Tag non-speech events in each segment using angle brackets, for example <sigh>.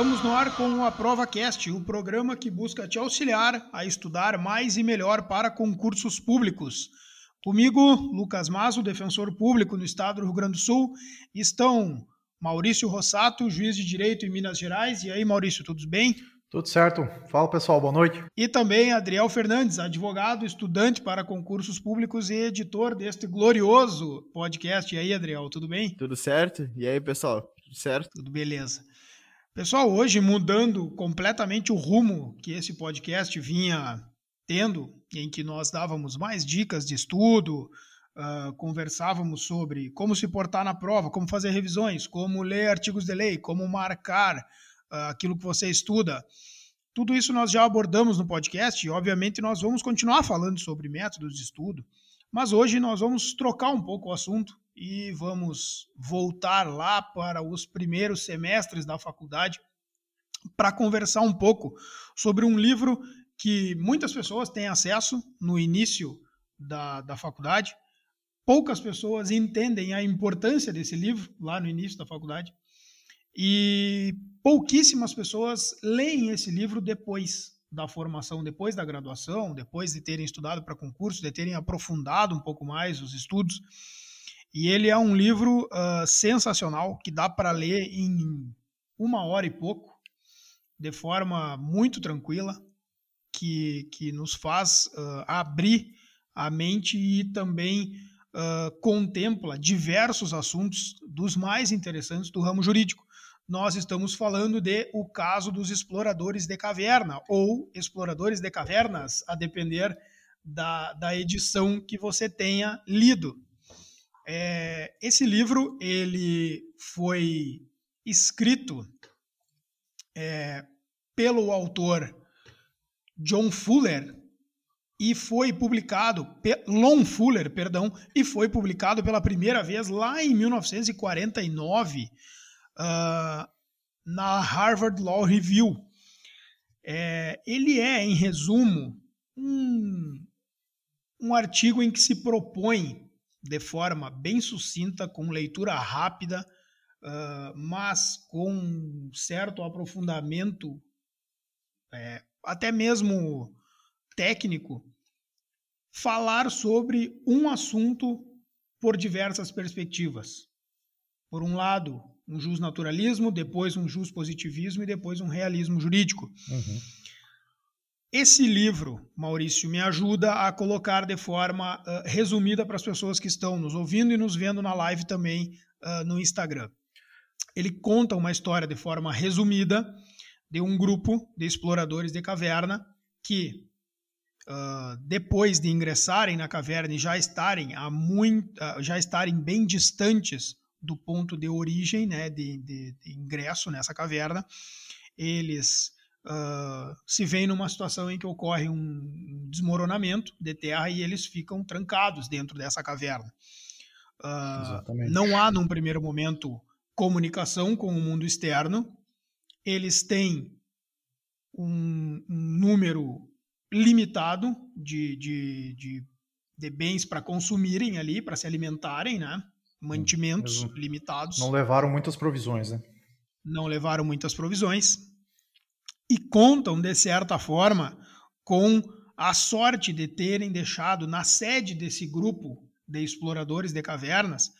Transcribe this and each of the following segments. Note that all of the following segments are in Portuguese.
Estamos no ar com a ProvaCast, o programa que busca te auxiliar a estudar mais e melhor para concursos públicos. Comigo, Lucas Mazo, defensor público no estado do Rio Grande do Sul, estão Maurício Rossato, juiz de direito em Minas Gerais. E aí, Maurício, tudo bem? Tudo certo. Fala pessoal, boa noite. E também Adriel Fernandes, advogado, estudante para concursos públicos e editor deste glorioso podcast. E aí, Adriel, tudo bem? Tudo certo. E aí, pessoal, tudo certo? Tudo beleza. Pessoal, hoje mudando completamente o rumo que esse podcast vinha tendo, em que nós dávamos mais dicas de estudo, uh, conversávamos sobre como se portar na prova, como fazer revisões, como ler artigos de lei, como marcar uh, aquilo que você estuda. Tudo isso nós já abordamos no podcast e, obviamente, nós vamos continuar falando sobre métodos de estudo, mas hoje nós vamos trocar um pouco o assunto e vamos voltar lá para os primeiros semestres da faculdade para conversar um pouco sobre um livro que muitas pessoas têm acesso no início da, da faculdade. Poucas pessoas entendem a importância desse livro lá no início da faculdade. E pouquíssimas pessoas leem esse livro depois da formação, depois da graduação, depois de terem estudado para concurso, de terem aprofundado um pouco mais os estudos. E ele é um livro uh, sensacional que dá para ler em uma hora e pouco, de forma muito tranquila, que, que nos faz uh, abrir a mente e também uh, contempla diversos assuntos dos mais interessantes do ramo jurídico nós estamos falando de o caso dos exploradores de caverna ou exploradores de cavernas, a depender da, da edição que você tenha lido. É, esse livro ele foi escrito é, pelo autor John Fuller e foi publicado Lon Fuller, perdão, e foi publicado pela primeira vez lá em 1949 uh, na Harvard Law Review. É, ele é, em resumo, um, um artigo em que se propõe, de forma bem sucinta, com leitura rápida, uh, mas com certo aprofundamento, é, até mesmo técnico, falar sobre um assunto por diversas perspectivas. Por um lado, um justnaturalismo, depois um positivismo e depois um realismo jurídico. Uhum. Esse livro, Maurício, me ajuda a colocar de forma uh, resumida para as pessoas que estão nos ouvindo e nos vendo na live também uh, no Instagram. Ele conta uma história de forma resumida de um grupo de exploradores de caverna que, uh, depois de ingressarem na caverna e já estarem, a muito, já estarem bem distantes do ponto de origem, né, de, de, de ingresso nessa caverna, eles uh, se veem numa situação em que ocorre um desmoronamento de terra e eles ficam trancados dentro dessa caverna. Uh, não há, num primeiro momento, comunicação com o mundo externo. Eles têm um, um número limitado de, de, de, de bens para consumirem ali, para se alimentarem, né? mantimentos Eles limitados. Não levaram muitas provisões, né? Não levaram muitas provisões. E contam, de certa forma, com a sorte de terem deixado na sede desse grupo de exploradores de cavernas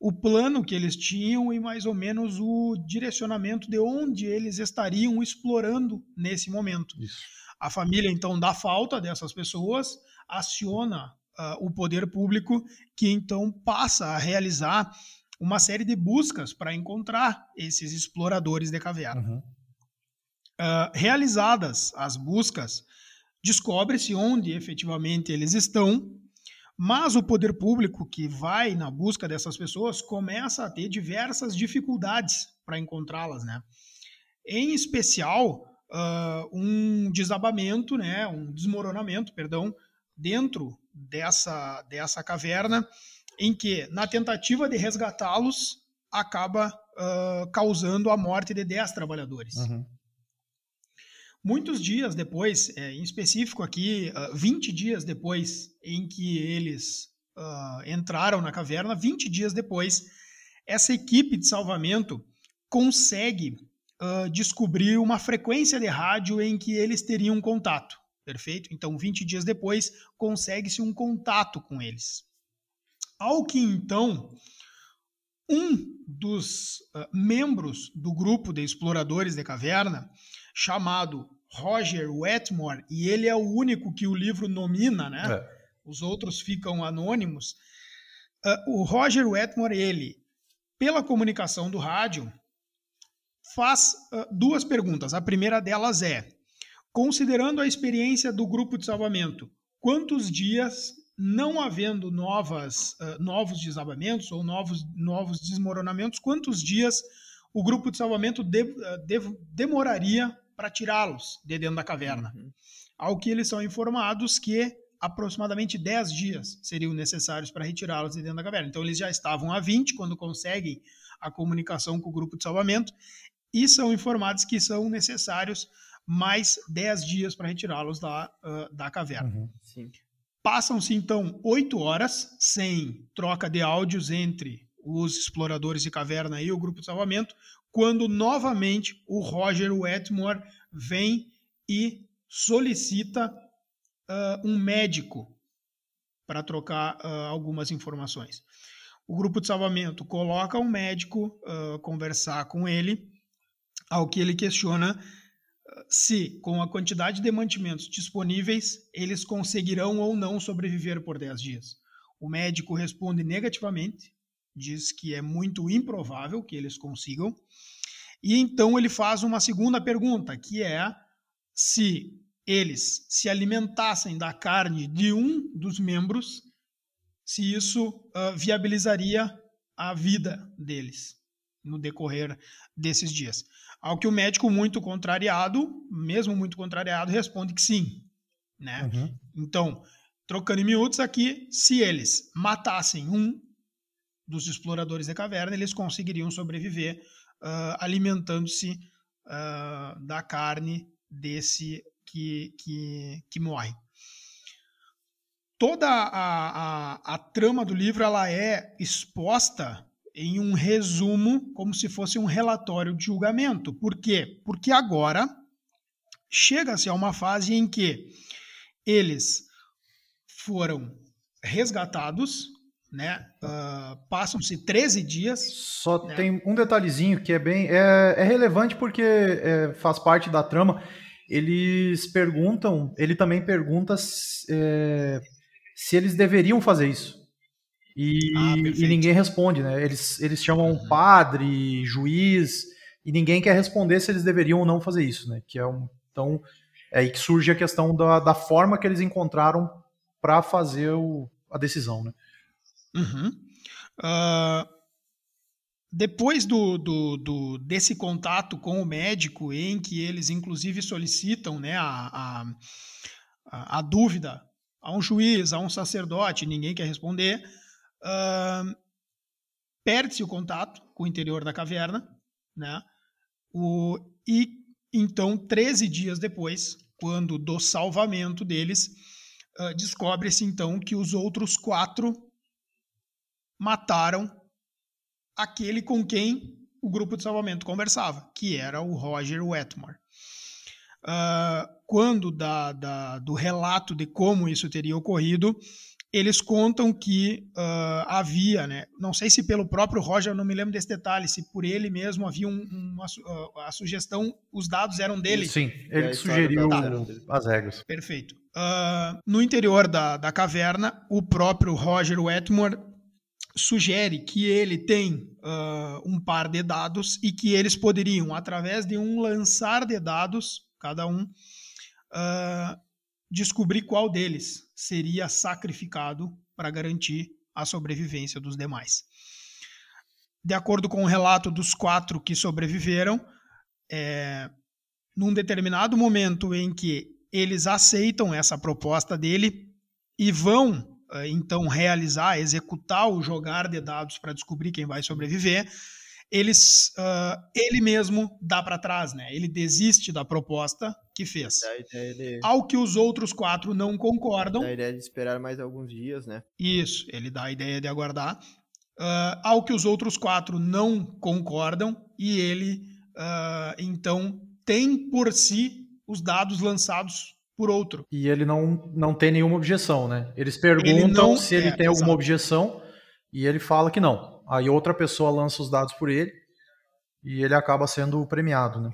o plano que eles tinham e mais ou menos o direcionamento de onde eles estariam explorando nesse momento. Isso. A família, então, dá falta dessas pessoas, aciona uh, o poder público, que então passa a realizar uma série de buscas para encontrar esses exploradores de caverna. Uhum. Uh, realizadas as buscas, descobre-se onde efetivamente eles estão, mas o poder público que vai na busca dessas pessoas começa a ter diversas dificuldades para encontrá-las, né? Em especial, uh, um desabamento, né, um desmoronamento, perdão, dentro dessa, dessa caverna, em que, na tentativa de resgatá-los, acaba uh, causando a morte de 10 trabalhadores. Uhum. Muitos dias depois, é, em específico aqui, uh, 20 dias depois em que eles uh, entraram na caverna, 20 dias depois, essa equipe de salvamento consegue uh, descobrir uma frequência de rádio em que eles teriam contato. Perfeito? Então, 20 dias depois, consegue-se um contato com eles. Ao que então um dos membros do grupo de exploradores de caverna, chamado Roger Wetmore, e ele é o único que o livro nomina, né? É. Os outros ficam anônimos. Uh, o Roger Wetmore, ele, pela comunicação do rádio, faz uh, duas perguntas. A primeira delas é: considerando a experiência do grupo de salvamento, quantos dias não havendo novas, uh, novos desabamentos ou novos, novos desmoronamentos, quantos dias o grupo de salvamento de, de, demoraria para tirá-los de dentro da caverna? Uhum. Ao que eles são informados que aproximadamente 10 dias seriam necessários para retirá-los de dentro da caverna. Então eles já estavam a 20 quando conseguem a comunicação com o grupo de salvamento e são informados que são necessários mais 10 dias para retirá-los da, uh, da caverna. Uhum. Passam-se então oito horas sem troca de áudios entre os exploradores de caverna e o grupo de salvamento, quando novamente o Roger Wetmore vem e solicita uh, um médico para trocar uh, algumas informações. O grupo de salvamento coloca um médico uh, conversar com ele, ao que ele questiona se, com a quantidade de mantimentos disponíveis, eles conseguirão ou não sobreviver por 10 dias. O médico responde negativamente, diz que é muito improvável que eles consigam, e então ele faz uma segunda pergunta, que é se eles se alimentassem da carne de um dos membros, se isso uh, viabilizaria a vida deles no decorrer desses dias. Ao que o médico, muito contrariado, mesmo muito contrariado, responde que sim. Né? Uhum. Então, trocando em miúdos aqui, se eles matassem um dos exploradores da caverna, eles conseguiriam sobreviver uh, alimentando-se uh, da carne desse que, que, que morre. Toda a, a, a trama do livro ela é exposta em um resumo, como se fosse um relatório de julgamento. Por quê? Porque agora chega-se a uma fase em que eles foram resgatados, né? Uh, Passam-se 13 dias. Só né? tem um detalhezinho que é bem é, é relevante porque é, faz parte da trama. Eles perguntam, ele também pergunta é, se eles deveriam fazer isso. E, ah, e, ninguém responde, né? Eles, eles chamam uhum. padre, juiz, e ninguém quer responder se eles deveriam ou não fazer isso, né? Que é um, então, é aí que surge a questão da, da forma que eles encontraram para fazer o, a decisão, né? Uhum. Uh, depois do, do, do, desse contato com o médico, em que eles inclusive solicitam né, a, a, a dúvida a um juiz, a um sacerdote, ninguém quer responder, Uh, Perde-se o contato com o interior da caverna, né? O, e então, 13 dias depois, quando do salvamento deles, uh, descobre-se então que os outros quatro mataram aquele com quem o grupo de salvamento conversava, que era o Roger Wetmore. Uh, quando da, da, do relato de como isso teria ocorrido, eles contam que uh, havia, né, não sei se pelo próprio Roger, não me lembro desse detalhe, se por ele mesmo havia um, uma, uh, a sugestão, os dados eram dele. Sim, ele sugeriu as regras. Perfeito. Uh, no interior da, da caverna, o próprio Roger Wetmore sugere que ele tem um par de dados e que eles poderiam, através de um lançar de dados, cada um, descobrir qual deles seria sacrificado para garantir a sobrevivência dos demais. De acordo com o relato dos quatro que sobreviveram, é, num determinado momento em que eles aceitam essa proposta dele e vão então realizar, executar o jogar de dados para descobrir quem vai sobreviver, eles, uh, ele mesmo dá para trás, né? Ele desiste da proposta que fez. De... Ao que os outros quatro não concordam. Dá a ideia de esperar mais alguns dias, né? Isso, ele dá a ideia de aguardar. Uh, ao que os outros quatro não concordam e ele uh, então tem por si os dados lançados por outro. E ele não, não tem nenhuma objeção, né? Eles perguntam ele não, se ele é, tem alguma objeção e ele fala que não. Aí outra pessoa lança os dados por ele e ele acaba sendo premiado, né?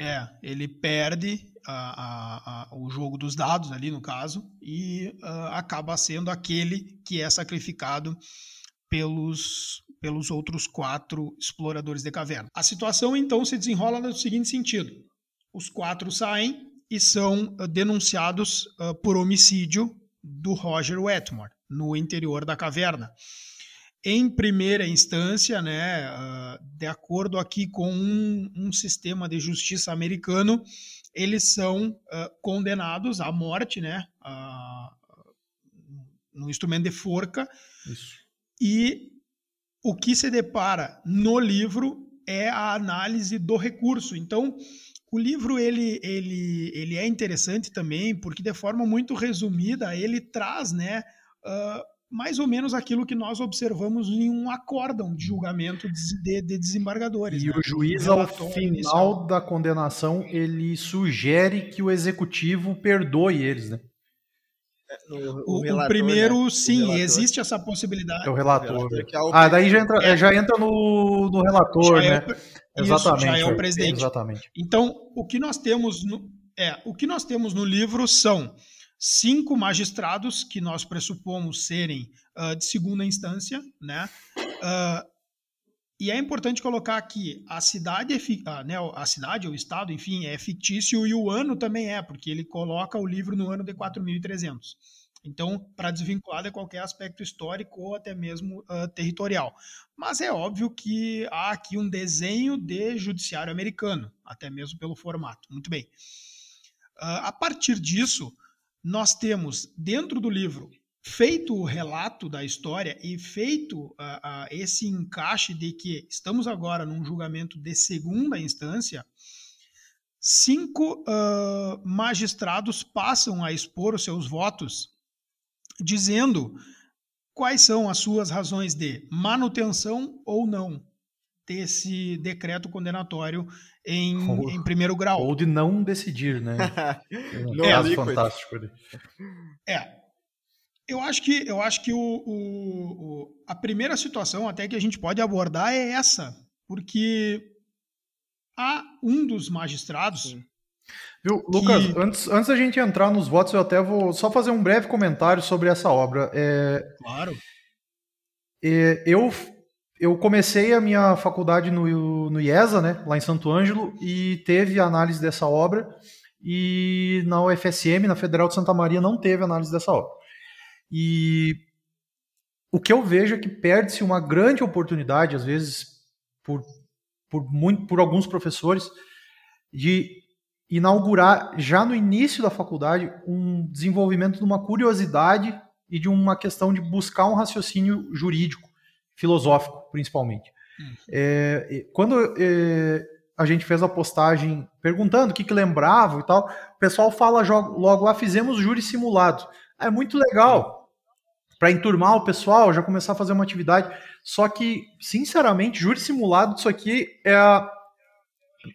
É, ele perde a, a, a, o jogo dos dados ali, no caso, e uh, acaba sendo aquele que é sacrificado pelos, pelos outros quatro exploradores de caverna. A situação então se desenrola no seguinte sentido: os quatro saem e são uh, denunciados uh, por homicídio do Roger Wetmore no interior da caverna. Em primeira instância, né, uh, de acordo aqui com um, um, sistema de justiça americano, eles são condenados à morte, né, no instrumento de forca. Isso. E o que se depara no livro é a análise do recurso. Então, o livro ele, ele, ele é interessante também porque de forma muito resumida ele traz, né, uh, mais ou menos aquilo que nós observamos em um acórdão de julgamento de, de desembargadores. E né? o juiz, ao final da condenação, ele sugere que o executivo perdoe eles, né? No, o, o, relator, o, primeiro, né? sim, o existe essa possibilidade. É o relator. Né? É ah, daí já entra, é. já entra no, no relator, já é né? É Exatamente. já é o presidente. Exatamente. Então, o que nós temos no, é, o que nós temos no livro são cinco magistrados que nós pressupomos serem uh, de segunda instância, né? Uh, e é importante colocar aqui, a cidade, é, né, a cidade, o estado, enfim, é fictício e o ano também é, porque ele coloca o livro no ano de 4300. Então, para desvincular de qualquer aspecto histórico ou até mesmo uh, territorial. Mas é óbvio que há aqui um desenho de judiciário americano, até mesmo pelo formato. Muito bem. Uh, a partir disso, nós temos dentro do livro feito o relato da história e feito uh, uh, esse encaixe de que estamos agora num julgamento de segunda instância, cinco uh, magistrados passam a expor os seus votos, dizendo quais são as suas razões de manutenção ou não desse decreto condenatório em, ou, em primeiro grau. Ou de não decidir, né? <laughs> não, é, fantástico. É, eu acho que, eu acho que o, o, o, a primeira situação até que a gente pode abordar é essa, porque há um dos magistrados. Viu, Lucas, que... antes, antes da gente entrar nos votos, eu até vou só fazer um breve comentário sobre essa obra. É, claro. É, eu, eu comecei a minha faculdade no, no IESA, né, lá em Santo Ângelo, e teve análise dessa obra, e na UFSM, na Federal de Santa Maria, não teve análise dessa obra. E o que eu vejo é que perde-se uma grande oportunidade, às vezes, por, por, muito, por alguns professores, de inaugurar já no início da faculdade um desenvolvimento de uma curiosidade e de uma questão de buscar um raciocínio jurídico, filosófico, principalmente. Uhum. É, quando é, a gente fez a postagem perguntando o que, que lembrava e tal, o pessoal fala logo lá, fizemos júri simulado. É muito legal para enturmar o pessoal, já começar a fazer uma atividade. Só que, sinceramente, júri simulado disso aqui é,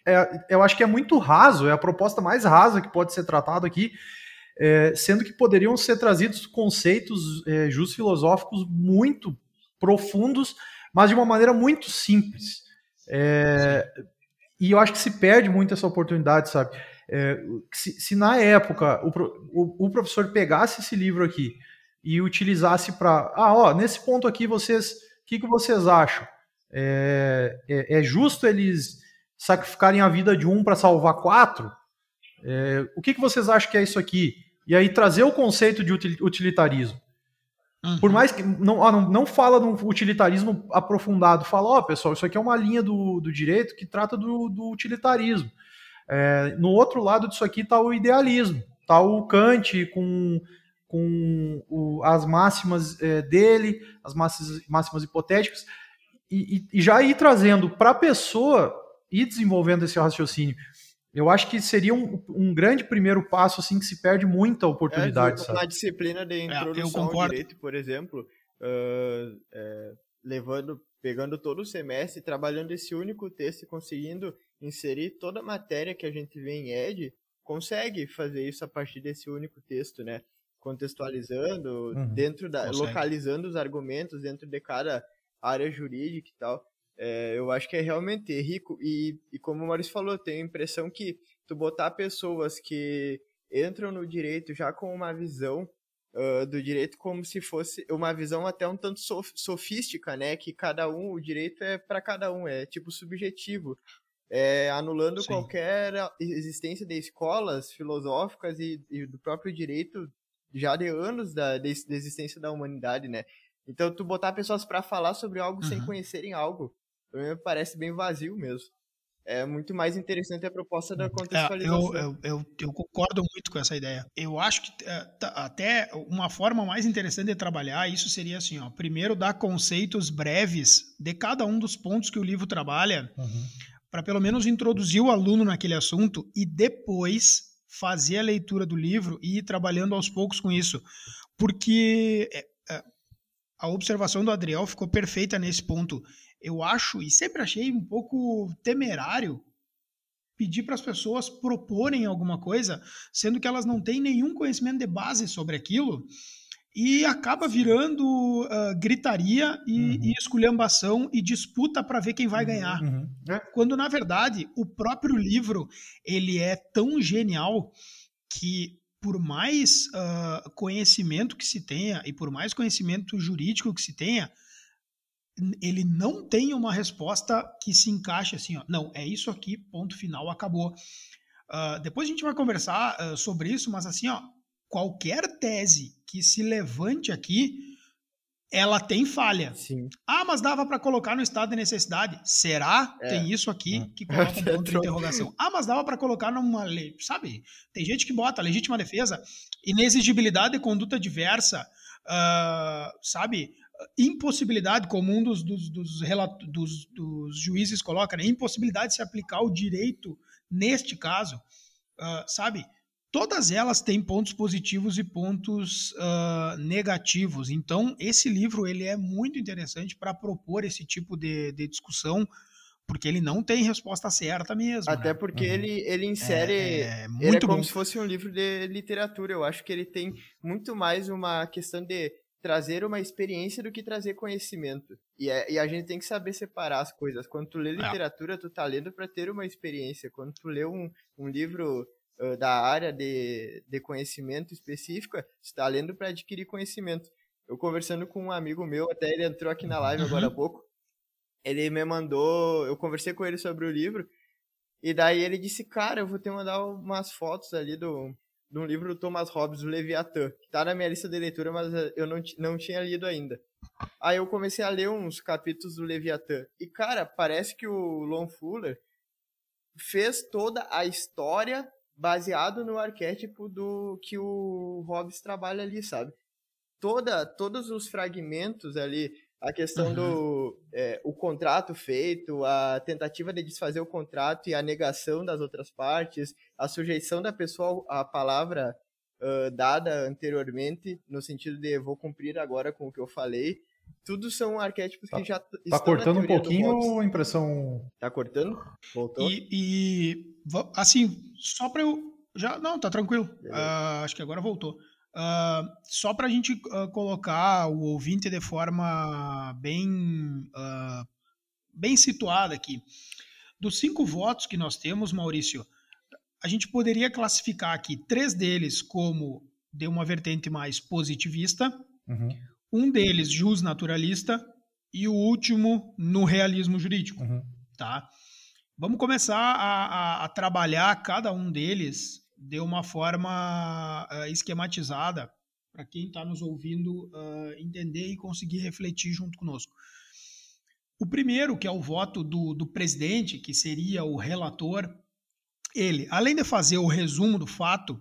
é, eu acho que é muito raso, é a proposta mais rasa que pode ser tratada aqui, é, sendo que poderiam ser trazidos conceitos é, justos filosóficos muito profundos, mas de uma maneira muito simples. É, e eu acho que se perde muito essa oportunidade, sabe? É, se, se, na época o, o, o professor pegasse esse livro aqui e utilizasse para, ah, ó, nesse ponto aqui vocês, o que, que vocês acham? É, é, é, justo eles sacrificarem a vida de um para salvar quatro? É, o que, que vocês acham que é isso aqui? E aí trazer o conceito de utilitarismo. Uhum. Por mais que não, ó, não, não fala de um utilitarismo aprofundado, fala, ó, pessoal, isso aqui é uma linha do, do direito que trata do, do utilitarismo. É, no outro lado disso aqui está o idealismo, está o Kant com com o, as máximas é, dele, as máximas, máximas hipotéticas, e, e, e já ir trazendo para a pessoa e desenvolvendo esse raciocínio. Eu acho que seria um, um, grande primeiro passo, assim, que se perde muita oportunidade. É, na disciplina de é, introdução é, ao direito, por exemplo, uh, levando, pegando todo o semestre, trabalhando esse único texto e conseguindo inserir toda a matéria que a gente vê em Ed, consegue fazer isso a partir desse único texto, né? Contextualizando, uhum, dentro da. Consegue. localizando os argumentos dentro de cada área jurídica e tal. É, eu acho que é realmente rico. E, e como o Maurício falou, tenho a impressão que tu botar pessoas que entram no direito já com uma visão uh, do direito como se fosse uma visão até um tanto sof sofística, né? Que cada um, o direito é para cada um, é tipo subjetivo. É, anulando Sim. qualquer existência de escolas filosóficas e, e, do próprio direito já de anos da, de, de existência da humanidade, né? Então, tu botar pessoas para falar sobre algo uhum. sem conhecerem algo, me parece bem vazio mesmo. É muito mais interessante a proposta da contextualização. É, eu, eu, eu, concordo muito com essa ideia. Eu acho que é, tá, até uma forma mais interessante de trabalhar isso seria assim: ó, primeiro dar conceitos breves de cada um dos pontos que o livro trabalha, uhum. para pelo menos introduzir o aluno naquele assunto e depois fazer a leitura do livro e ir trabalhando aos poucos com isso. Porque é, é, a observação do Adriel ficou perfeita nesse ponto eu acho e sempre achei um pouco temerário pedir para as pessoas proporem alguma coisa, sendo que elas não têm nenhum conhecimento de base sobre aquilo, e acaba virando uh, gritaria e, uhum. e, esculhambação e disputa para ver quem vai uhum, ganhar. Uhum. É. Quando, na verdade, o próprio livro ele é tão genial que por mais uh, conhecimento que se tenha e por mais conhecimento jurídico que se tenha, ele não tem uma resposta que se encaixe assim, ó, não, é isso aqui, ponto final, acabou. Uh, depois a gente vai conversar uh, sobre isso, mas assim, ó, qualquer tese que se levante aqui, ela tem falha. Sim. Ah, mas dava para colocar no estado de necessidade. Será? É. Tem isso aqui hum. que coloca um ponto de <laughs> interrogação. Ah, mas dava para colocar numa lei, sabe? Tem gente que bota legítima defesa, inexigibilidade de conduta diversa, uh, sabe? impossibilidade, como um dos, dos, dos, dos, dos juízes coloca, né? impossibilidade de se aplicar o direito neste caso, uh, sabe? Todas elas têm pontos positivos e pontos uh, negativos. Então, esse livro ele é muito interessante para propor esse tipo de, de, discussão, porque ele não tem resposta certa mesmo. Até né? porque uhum. ele, ele insere. É, é muito ele é como bom. se fosse um livro de literatura. Eu acho que ele tem muito mais uma questão de trazer uma experiência do que trazer conhecimento. E, é, e a gente tem que saber separar as coisas. Quando tu lê é. literatura, é. tu tá lendo para ter uma experiência. Quando tu lê um, um livro uh, da área de, de conhecimento específica, tu tá lendo para adquirir conhecimento. Eu conversando com um amigo meu, até ele entrou aqui na live uhum. agora há pouco, ele me mandou, eu conversei com ele sobre o livro, e daí ele disse, cara, eu vou te mandar umas fotos ali do, de um livro do Thomas Hobbes, o Leviatã, que tá na minha lista de leitura, mas eh, eu não, não tinha lido ainda. Aí eu comecei a ler uns capítulos do Leviatã. E, cara, parece que o Lon Fuller fez toda a história baseado no arquétipo do que o Hobbes trabalha ali, sabe? Toda, todos os fragmentos ali, a questão uhum. do é, o contrato feito, a tentativa de desfazer o contrato e a negação das outras partes, a sujeição da pessoa à palavra uh, dada anteriormente, no sentido de vou cumprir agora com o que eu falei. Tudo são arquétipos tá, que já tá cortando um pouquinho ou impressão? Tá cortando? Voltou? E, e assim, só para eu já não, tá tranquilo. Uh, acho que agora voltou. Uh, só para a gente uh, colocar o ouvinte de forma bem, uh, bem situada aqui. Dos cinco votos que nós temos, Maurício, a gente poderia classificar aqui três deles como de uma vertente mais positivista, uhum. Um deles jus naturalista e o último no realismo jurídico. Uhum. Tá? Vamos começar a, a, a trabalhar cada um deles de uma forma uh, esquematizada para quem está nos ouvindo uh, entender e conseguir refletir junto conosco. O primeiro, que é o voto do, do presidente, que seria o relator, ele, além de fazer o resumo do fato,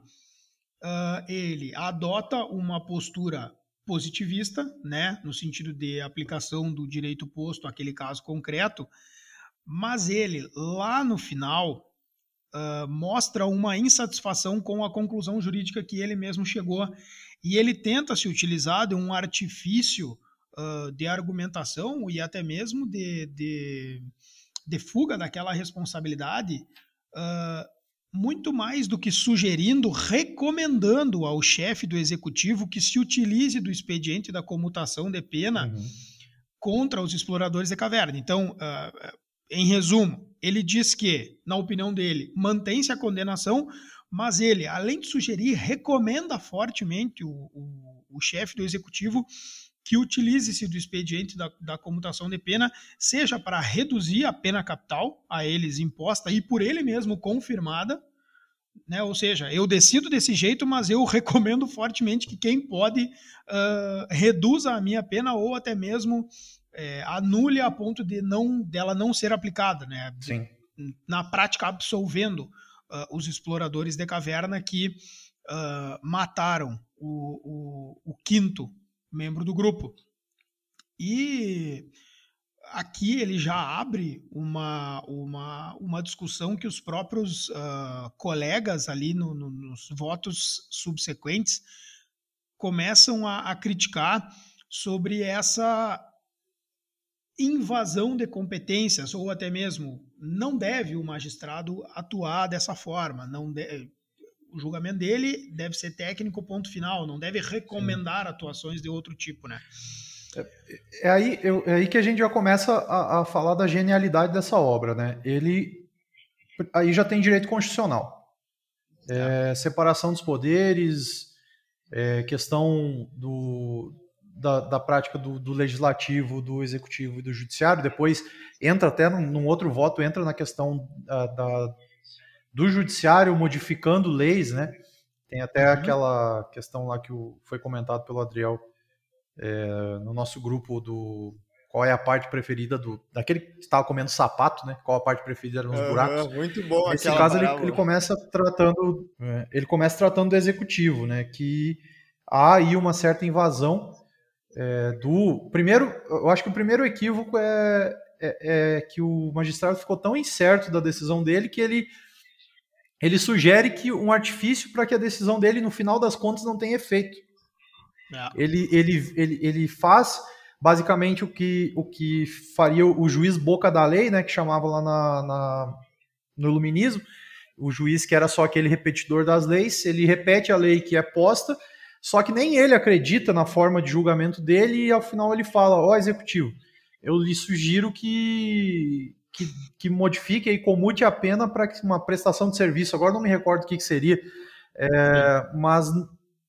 uh, ele adota uma postura positivista, né, no sentido de aplicação do direito posto àquele caso concreto, mas ele, lá no final, uh, mostra uma insatisfação com a conclusão jurídica que ele mesmo chegou. E ele tenta se utilizar de um artifício uh, de argumentação e até mesmo de, de de fuga daquela responsabilidade, uh, muito mais do que sugerindo, recomendando ao chefe do executivo que se utilize do expediente da comutação de pena uhum. contra os exploradores de caverna. Então, uh, em resumo, ele diz que, na opinião dele, mantém-se a condenação, mas ele, além de sugerir, recomenda fortemente o, o, o chefe do executivo que utilize-se do expediente da, da, comutação de pena, seja para reduzir a pena capital a eles imposta e por ele mesmo confirmada, né? ou seja, eu decido desse jeito, mas eu <laughs> recomendo fortemente que quem pode uh, reduza a minha pena ou até mesmo é, anule a ponto de não dela não ser aplicada, né? Sim. Na prática, absolvendo uh, os exploradores de caverna que uh, mataram o, o, o quinto membro do grupo. E aqui ele já abre uma, uma, uma discussão que os próprios uh, colegas ali no, no, nos votos subsequentes começam a, a, criticar sobre essa invasão de competências ou até mesmo não deve o magistrado atuar dessa forma, não deve, o julgamento dele deve ser técnico, ponto final, não deve recomendar Sim. atuações de outro tipo, né? É, é aí, eu, é aí que a gente já começa a, a, falar da genialidade dessa obra, né? Ele aí já tem direito constitucional, é, separação dos poderes, é, questão do, da, da prática do, do, legislativo, do executivo e do judiciário. Depois entra até num, num outro voto, entra na questão da, da do judiciário modificando leis, né? Tem até uhum. aquela questão lá que foi comentado pelo Adriel é, no nosso grupo do qual é a parte preferida do daquele que estava comendo sapato, né? Qual a parte preferida nos uhum, buracos? Muito bom. Nesse caso ele, ele, começa tratando, é, ele começa tratando do executivo, né? Que há aí uma certa invasão é, do primeiro. Eu acho que o primeiro equívoco é, é, é que o magistrado ficou tão incerto da decisão dele que ele ele sugere que um artifício para que a decisão dele, no final das contas, não tenha efeito. É. Ele, ele, ele, ele faz basicamente o que, o que faria o juiz boca da lei, né, que chamava lá na, na, no iluminismo, o juiz que era só aquele repetidor das leis, ele repete a lei que é posta, só que nem ele acredita na forma de julgamento dele e ao final ele fala, ó oh, executivo, eu lhe sugiro que que, que modifique e comute a pena para uma prestação de serviço. Agora não me recordo o que, que seria, é, mas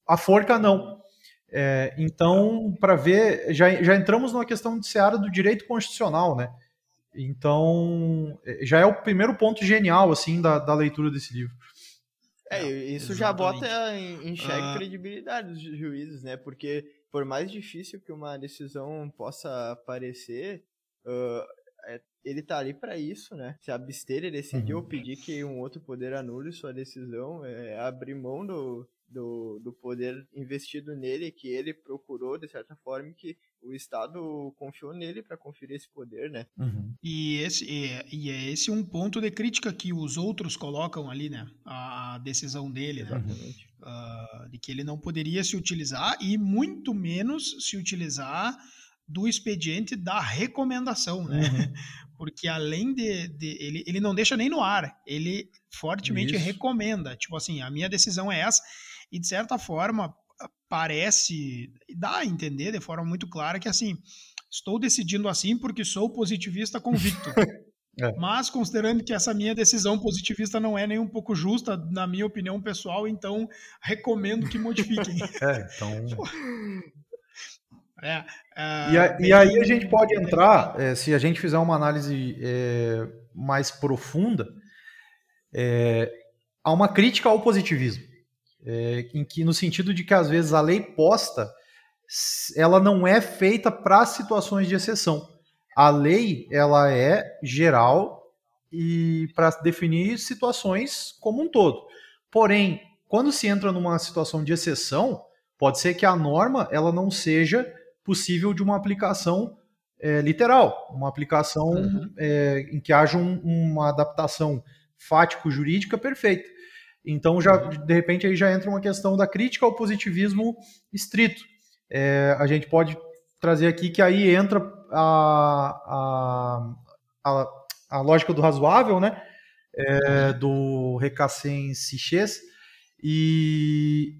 a forca não. É, então, para ver, já, já entramos numa questão de seara do direito constitucional, né? Então, é, já é o primeiro ponto genial, assim, da, da leitura desse livro. É, isso Exatamente. já bota em, em xeque a uh... credibilidade dos juízes, né? Porque por mais difícil que uma decisão possa parecer, uh, é, ele tá ali para isso, né? Se abster e decidir uhum. ou pedir que um outro poder anule sua decisão, é abrir mão do, do, do poder investido nele, que ele procurou, de certa forma, que o Estado confiou nele para conferir esse poder, né? Uhum. E, esse, e, e, é esse um ponto de crítica que os outros colocam ali, né? A decisão dele, né? Uh, de que ele não poderia se utilizar e muito menos se utilizar do expediente da recomendação, né? Uhum. <laughs> Porque além de, de, ele, ele não deixa nem no ar, ele fortemente Isso. recomenda. Tipo assim, a minha decisão é essa, e de certa forma parece, dá a entender de forma muito clara que assim, estou decidindo assim porque sou positivista convicto. <laughs> É. Mas, considerando que essa minha decisão positivista não é nem um pouco justa, na minha opinião pessoal, então recomendo que modifiquem. <laughs> É, então. É, uh, e, a, e, aí a gente pode entrar, é, se a gente fizer uma análise é, mais profunda, é, a uma crítica ao positivismo, é, em que no sentido de que às vezes a lei posta ela não é feita para situações de exceção. A lei ela é geral e para definir situações como um todo. Porém, quando se entra numa situação de exceção, pode ser que a norma ela não seja possível de uma aplicação é, literal, uma aplicação uhum. é, em que haja um, uma adaptação fático-jurídica perfeita. Então, já uhum. de repente, aí já entra uma questão da crítica ao positivismo estrito. É, a gente pode trazer aqui que aí entra a, a, a a lógica do razoável, né? É, do Recassin Siches, e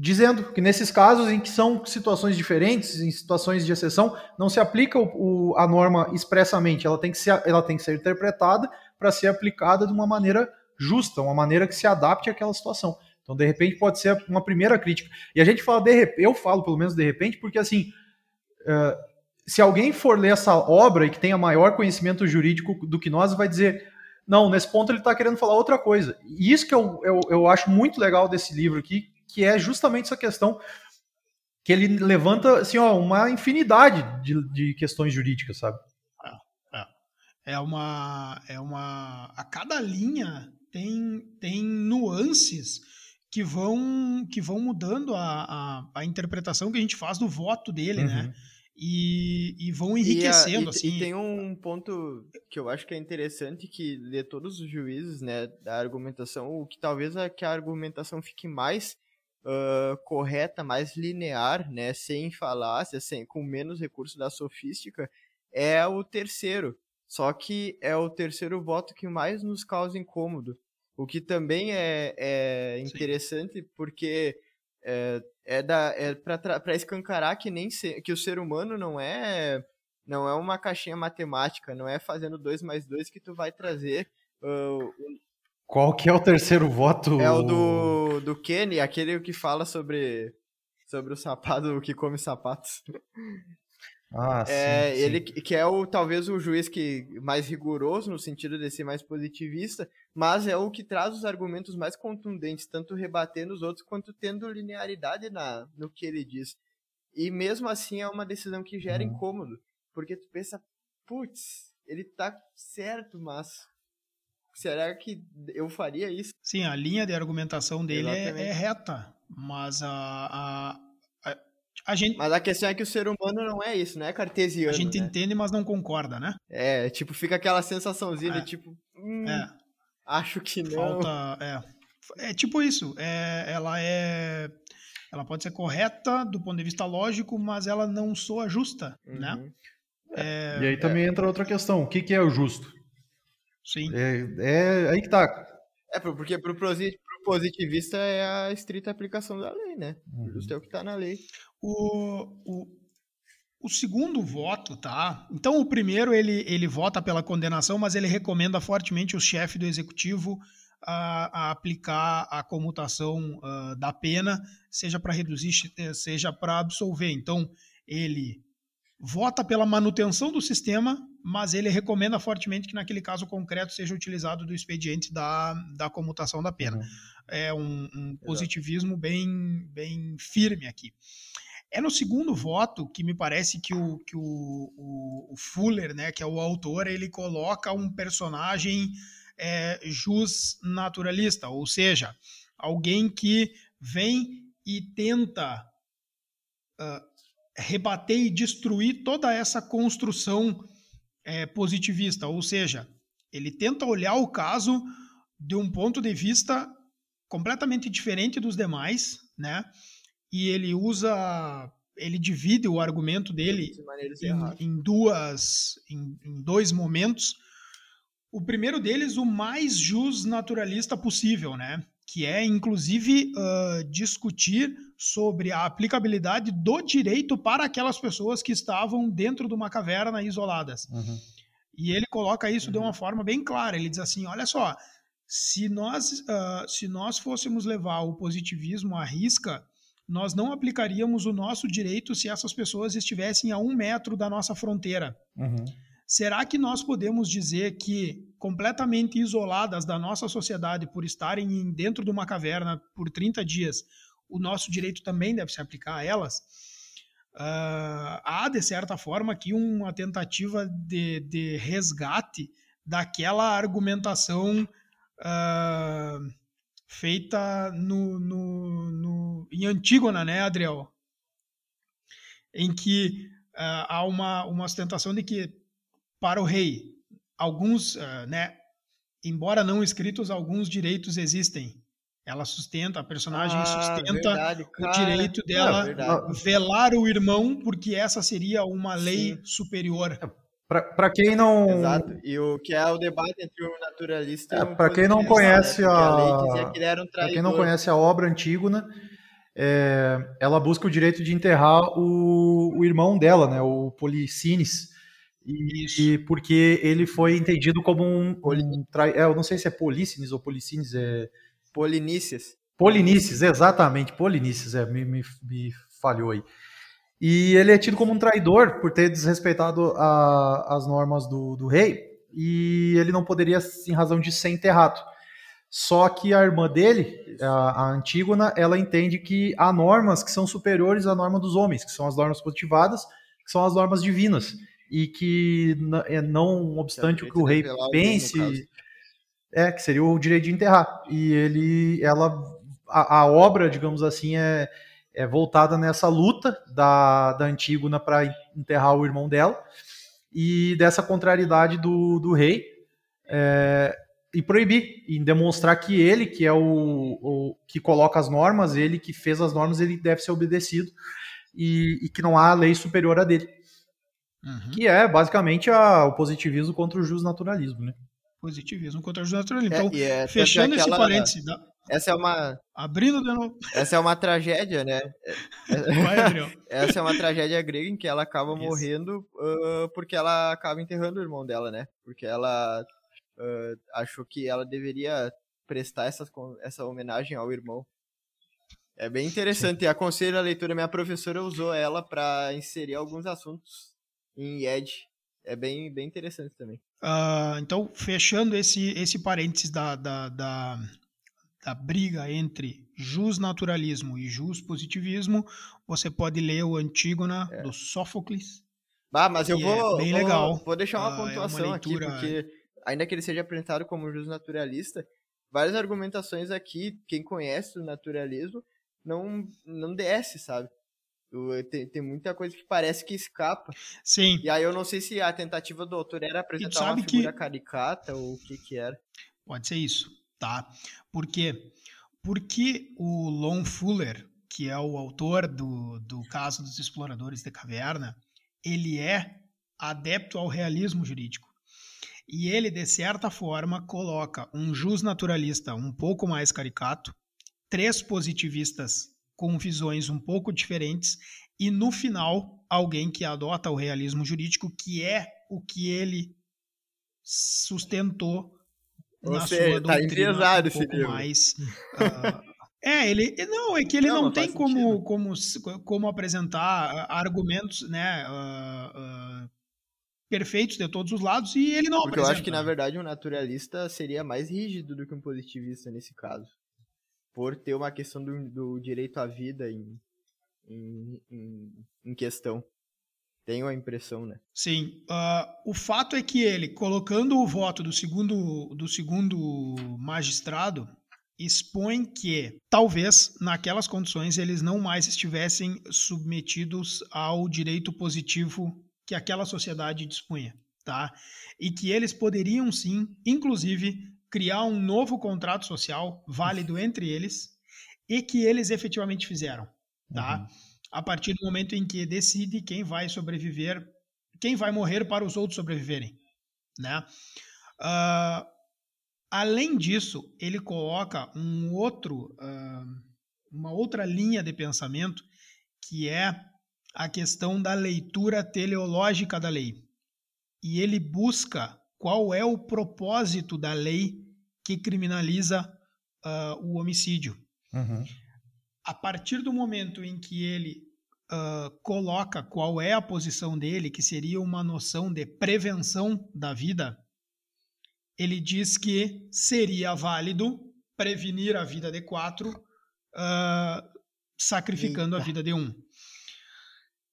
dizendo que nesses casos em que são situações diferentes, em situações de exceção, não se aplica o, o, a norma expressamente, ela tem que ser, ela tem que ser interpretada para ser aplicada de uma maneira justa, uma maneira que se adapte àquela situação. Então, de repente, pode ser uma primeira crítica. E a gente fala de repente, eu falo pelo menos de repente, porque assim, uh, se alguém for ler essa obra e que tenha maior conhecimento jurídico do que nós, vai dizer, não, nesse ponto ele está querendo falar outra coisa. E isso que eu, eu, eu acho muito legal desse livro aqui, que é justamente essa questão que ele levanta assim, ó, uma infinidade de, de questões jurídicas, sabe? É, é uma, é uma. A cada linha tem, tem nuances que vão, que vão mudando a, a, a interpretação que a gente faz do voto dele, né? uhum. né? E, e, vão enriquecendo, e, a, e, assim. E tem um ponto que eu acho que é interessante que lê todos os juízes, né, da argumentação, o que talvez é que a argumentação fique mais uh, correta, mais linear, né, sem falácia, sem, com menos recurso da sofística, é o terceiro. Só que é o terceiro voto que mais nos causa incômodo. O que também é, é interessante Sim. porque é, é, da, é para escancarar que nem se, que o ser humano não é não é uma caixinha matemática, não é fazendo dois mais dois que tu vai trazer. Uh, Qual que é o terceiro voto? É o do, do Kenny, aquele que fala sobre sobre o sapato que come sapatos. Ah, é, sim, ele que é o talvez o juiz que mais rigoroso no sentido de ser mais positivista, mas é o que traz os argumentos mais contundentes, tanto rebatendo os outros quanto tendo linearidade na no que ele diz. E mesmo assim é uma decisão que gera uhum. incômodo, porque tu pensa, putz, ele tá certo, mas será que eu faria isso? Sim, a linha de argumentação dele é, é, reta, mas a, a a gente... Mas a questão é que o ser humano não é isso, não é cartesiano. A gente né? entende, mas não concorda, né? É, tipo, fica aquela sensaçãozinha é. de tipo. Hum, é. Acho que não. Falta. É, é tipo isso. É, ela é. Ela pode ser correta do ponto de vista lógico, mas ela não soa justa, né? uhum. né? É, e aí também entra outra questão. O que, que é o justo? Sim. É, é aí que tá. É, porque pro positivista é a estrita aplicação da lei, né? Uhum. Justo é o que tá na lei. O, o, o segundo voto, tá? Então, o primeiro ele, ele vota pela condenação, mas ele recomenda fortemente o chefe do executivo a, a aplicar a comutação uh, da pena, seja para reduzir, seja para absolver. Então, ele vota pela manutenção do sistema, mas ele recomenda fortemente que naquele caso concreto seja utilizado do expediente da, da comutação da pena. Uhum. É um, um positivismo bem, bem firme aqui. É no segundo voto que me parece que o, que o, o, o Fuller, né, que é o autor, ele coloca um personagem é, jus naturalista, ou seja, alguém que vem e tenta uh, rebater e destruir toda essa construção é, positivista, ou seja, ele tenta olhar o caso de um ponto de vista completamente diferente dos demais, né? e ele usa, ele divide o argumento dele em, em, duas, em, em, dois momentos. O primeiro deles, o mais jus naturalista possível, né? Que é, inclusive, uh, discutir sobre a aplicabilidade do direito para aquelas pessoas que estavam dentro de uma caverna isoladas. Uhum. E ele coloca isso uhum. de uma forma bem clara. Ele diz assim: olha só, se nós, uh, se nós fôssemos levar o positivismo à risca, nós não aplicaríamos o nosso direito se essas pessoas estivessem a um metro da nossa fronteira. Uhum. Será que nós podemos dizer que, completamente isoladas da nossa sociedade por estarem dentro de uma caverna por 30 dias, o nosso direito também deve se aplicar a elas? Uh, há, de certa forma, aqui uma tentativa de, de resgate daquela argumentação. Uh, feita no, no, no, em Antígona, né, Adriel? Em que uh, há uma, uma ostentação de que, para o rei, alguns, uh, né, embora não escritos, alguns direitos existem. Ela sustenta, a personagem ah, sustenta verdade, o direito dela não, velar o irmão, porque essa seria uma lei Sim. superior. Para quem não. Exato. E o que é o debate entre o naturalista é, e o Para quem não conhece né? a. a que um para quem não conhece a obra Antígona, é, ela busca o direito de enterrar o, o irmão dela, né, o Policines. E, e, porque ele foi entendido como um, um trai, é, eu não sei se é Polícines ou Policines, é Polinícias. Polinícias, exatamente, Polinícias, é, me, me, me falhou aí. E ele é tido como um traidor por ter desrespeitado a, as normas do, do, rei, e ele não poderia, em razão de ser enterrado. Só que a irmã dele, a, a Antígona, ela entende que há normas que são superiores à norma dos homens, que são as normas positivadas, que são as normas divinas, e que é, não obstante o que o rei pense, é que seria o direito de enterrar. E ele, ela, a, a obra, digamos assim, é é voltada nessa luta da, da Antígona para enterrar o irmão dela e dessa contrariedade do, do rei é, e proibir e demonstrar que ele que é o, o, que coloca as normas ele que fez as normas ele deve ser obedecido e, e que não há lei superior a dele uhum. que é basicamente a, o positivismo contra o justnaturalismo né positivismo contra o justnaturalismo é, então é, fechando esse parênteses da essa é uma. Abrindo de novo. Essa é uma tragédia, né? Vai, <laughs> Essa é uma tragédia grega em que ela acaba Isso. morrendo uh, porque ela acaba enterrando o irmão dela, né? Porque ela uh, achou que ela deveria prestar essa, essa homenagem ao irmão. É bem interessante. Sim. E aconselho a leitura. Minha professora usou ela para inserir alguns assuntos em ED. É bem, bem interessante também. Uh, então, fechando esse, esse parênteses da, da, da da briga entre justnaturalismo e positivismo você pode ler o Antígona é. do Sófocles. Ah, mas eu vou, é bem vou, legal. vou deixar uma pontuação uh, é uma leitura... aqui, porque ainda que ele seja apresentado como justnaturalista, várias argumentações aqui, quem conhece o naturalismo, não, não desce, sabe? Tem, tem muita coisa que parece que escapa. Sim. E aí eu não sei se a tentativa do autor era apresentar uma figura que... caricata ou o que que era. Pode ser isso tá? Por quê? Porque o Lon Fuller, que é o autor do, do caso dos exploradores de caverna, ele é adepto ao realismo jurídico. E ele, de certa forma, coloca um jus naturalista um pouco mais caricato, três positivistas com visões um pouco diferentes, e no final, alguém que adota o realismo jurídico, que é o que ele sustentou na Você sua tá doutrina um esse pouco livro. mais. Uh, <laughs> é, ele. Não, é que ele não, não tem como, como, como apresentar argumentos, né? Uh, uh, perfeitos de todos os lados e ele não Porque apresenta. eu acho que, na verdade, um naturalista seria mais rígido do que um positivista nesse caso. Por ter uma questão do, do direito à vida em, em, em, em questão. Tenho a impressão, né? Sim. Uh, o fato é que ele, colocando o voto do segundo, do segundo magistrado, expõe que talvez naquelas condições eles não mais estivessem submetidos ao direito positivo que aquela sociedade dispunha, tá? E que eles poderiam sim, inclusive, criar um novo contrato social válido entre eles e que eles efetivamente fizeram, tá? Uhum a partir do momento em que decide quem vai sobreviver, quem vai morrer para os outros sobreviverem, né? Uh, além disso, ele coloca um outro, uh, uma outra linha de pensamento que é a questão da leitura teleológica da lei. E ele busca qual é o propósito da lei que criminaliza uh, o homicídio. Uhum a partir do momento em que ele uh, coloca qual é a posição dele, que seria uma noção de prevenção da vida, ele diz que seria válido prevenir a vida de quatro, uh, sacrificando Eita. a vida de um.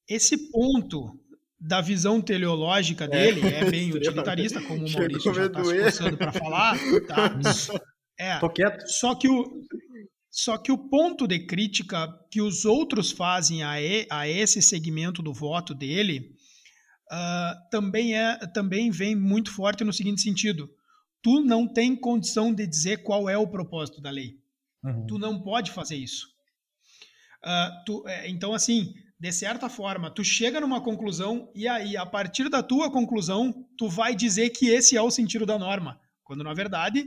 Esse ponto da visão teleológica é. dele é, é <laughs> bem utilitarista, como o Maurício já está se esforçando para falar. Tá? <laughs> É, só que o, só que o ponto de crítica que os outros fazem a, e, a esse segmento do voto dele uh, também, é, também vem muito forte no seguinte sentido: tu não tem condição de dizer qual é o propósito da lei. Uhum. Tu não pode fazer isso. Uh, tu, é, então, assim, de certa forma, tu chega numa conclusão e aí, a partir da tua conclusão, tu vai dizer que esse é o sentido da norma. Quando, na verdade, é,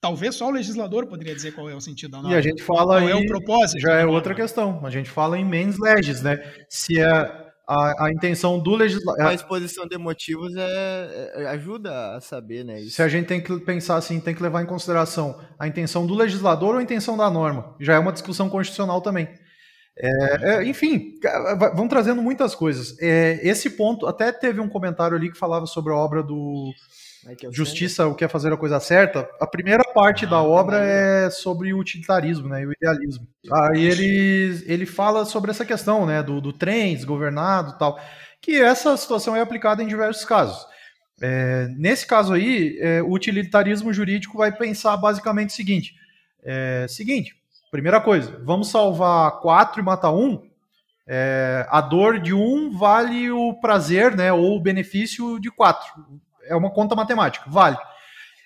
talvez só o legislador poderia dizer qual é o sentido da norma. E a gente fala qual aí, é o propósito. Já é outra questão. A gente fala em mens legis, né? Se é a, a intenção do legislador. A exposição de motivos é, é, ajuda a saber, né? Isso. Se a gente tem que pensar assim, tem que levar em consideração a intenção do legislador ou a intenção da norma. Já é uma discussão constitucional também. É, é, enfim, vão trazendo muitas coisas. É, esse ponto, até teve um comentário ali que falava sobre a obra do Justiça, o que é fazer a coisa certa. A primeira parte ah, da obra é sobre o utilitarismo, né, e o idealismo. Aí ele, ele fala sobre essa questão, né, do, do trem desgovernado tal, que essa situação é aplicada em diversos casos. É, nesse caso aí, é, o utilitarismo jurídico vai pensar basicamente o seguinte: é, seguinte, Primeira coisa, vamos salvar quatro e matar um. É, a dor de um vale o prazer, né, ou o benefício de quatro. É uma conta matemática, vale.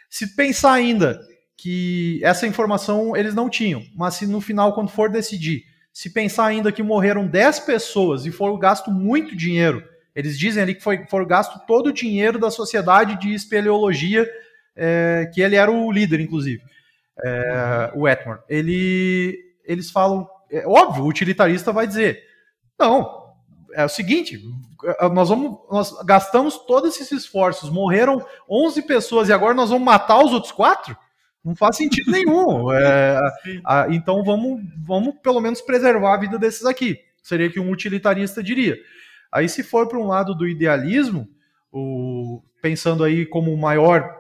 Se pensar ainda que essa informação eles não tinham, mas se no final, quando for decidir, se pensar ainda que morreram 10 pessoas e for gasto muito dinheiro, eles dizem ali que foi, for gasto todo o dinheiro da sociedade de espeleologia, é, que ele era o líder, inclusive é, o Etmore, ele, eles falam, é óbvio, o utilitarista vai dizer, não, é o seguinte, nós vamos, nós gastamos todos esses esforços, morreram 11 pessoas e agora nós vamos matar os outros quatro? Não faz sentido nenhum. É, a, então vamos, vamos pelo menos preservar a vida desses aqui. Seria que um utilitarista diria. Aí se for para um lado do idealismo, o, pensando aí como o maior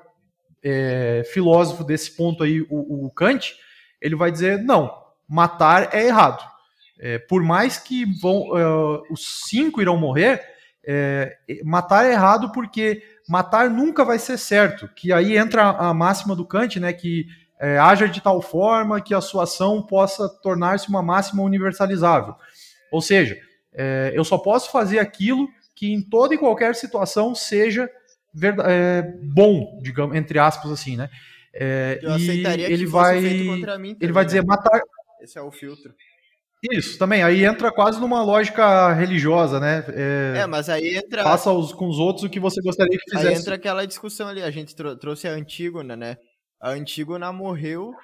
é, filósofo desse ponto aí, o, o, Kant, ele vai dizer: não, matar é errado. É, por mais que vão, uh, os cinco irão morrer, é, matar é errado porque matar nunca vai ser certo. Que aí entra a máxima do Kant, né? Que é, haja de tal forma que a sua ação possa tornar-se uma máxima universalizável. Ou seja, é, eu só posso fazer aquilo que em toda e qualquer situação seja é, bom, digamos, entre aspas, assim, né? É, eu aceitaria ele que vai, mim ele vai dizer né? matar. Esse é o filtro. Isso, também. Aí entra quase numa lógica religiosa, né? É, é mas aí entra. Faça os, com os outros o que você gostaria que fizesse. Aí entra aquela discussão ali. A gente trou trouxe a Antígona, né? A Antígona morreu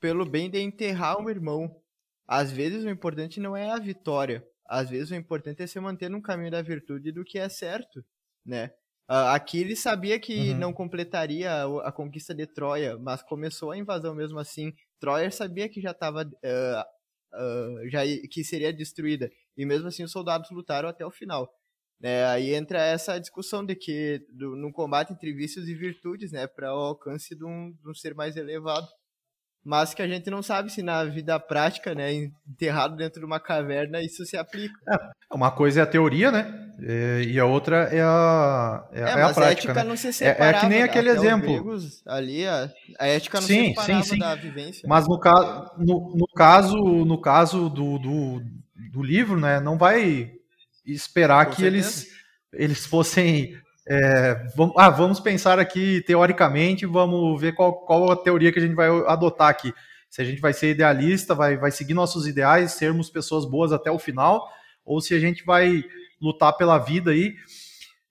pelo bem de enterrar um irmão. Às vezes o importante não é a vitória. Às vezes o importante é se manter no caminho da virtude do que é certo, né? Uh, Aquiles sabia que uhum. não completaria a, a, conquista de Troia, mas começou a invasão mesmo assim. Troia sabia que já estava uh, uh, já que seria destruída e mesmo assim os soldados lutaram até o final. É, aí entra essa discussão de que do, no combate entre vícios e virtudes, né, para o alcance de um, de um ser mais elevado mas que a gente não sabe se na vida prática, né, enterrado dentro de uma caverna, isso se aplica. É, uma coisa é a teoria, né, e a outra é a, é, é, é a prática. A ética né? não se separava. É, é que nem aquele exemplo. ali, a, a, ética não sim, se separava sim, sim. da vivência. Mas no, ca, no, no caso, no caso do, do, do livro, né, não vai esperar Com que eles eles fossem é, vamos, ah, vamos pensar aqui teoricamente, vamos ver qual, qual a teoria que a gente vai adotar aqui. Se a gente vai ser idealista, vai, vai seguir nossos ideais, sermos pessoas boas até o final, ou se a gente vai lutar pela vida aí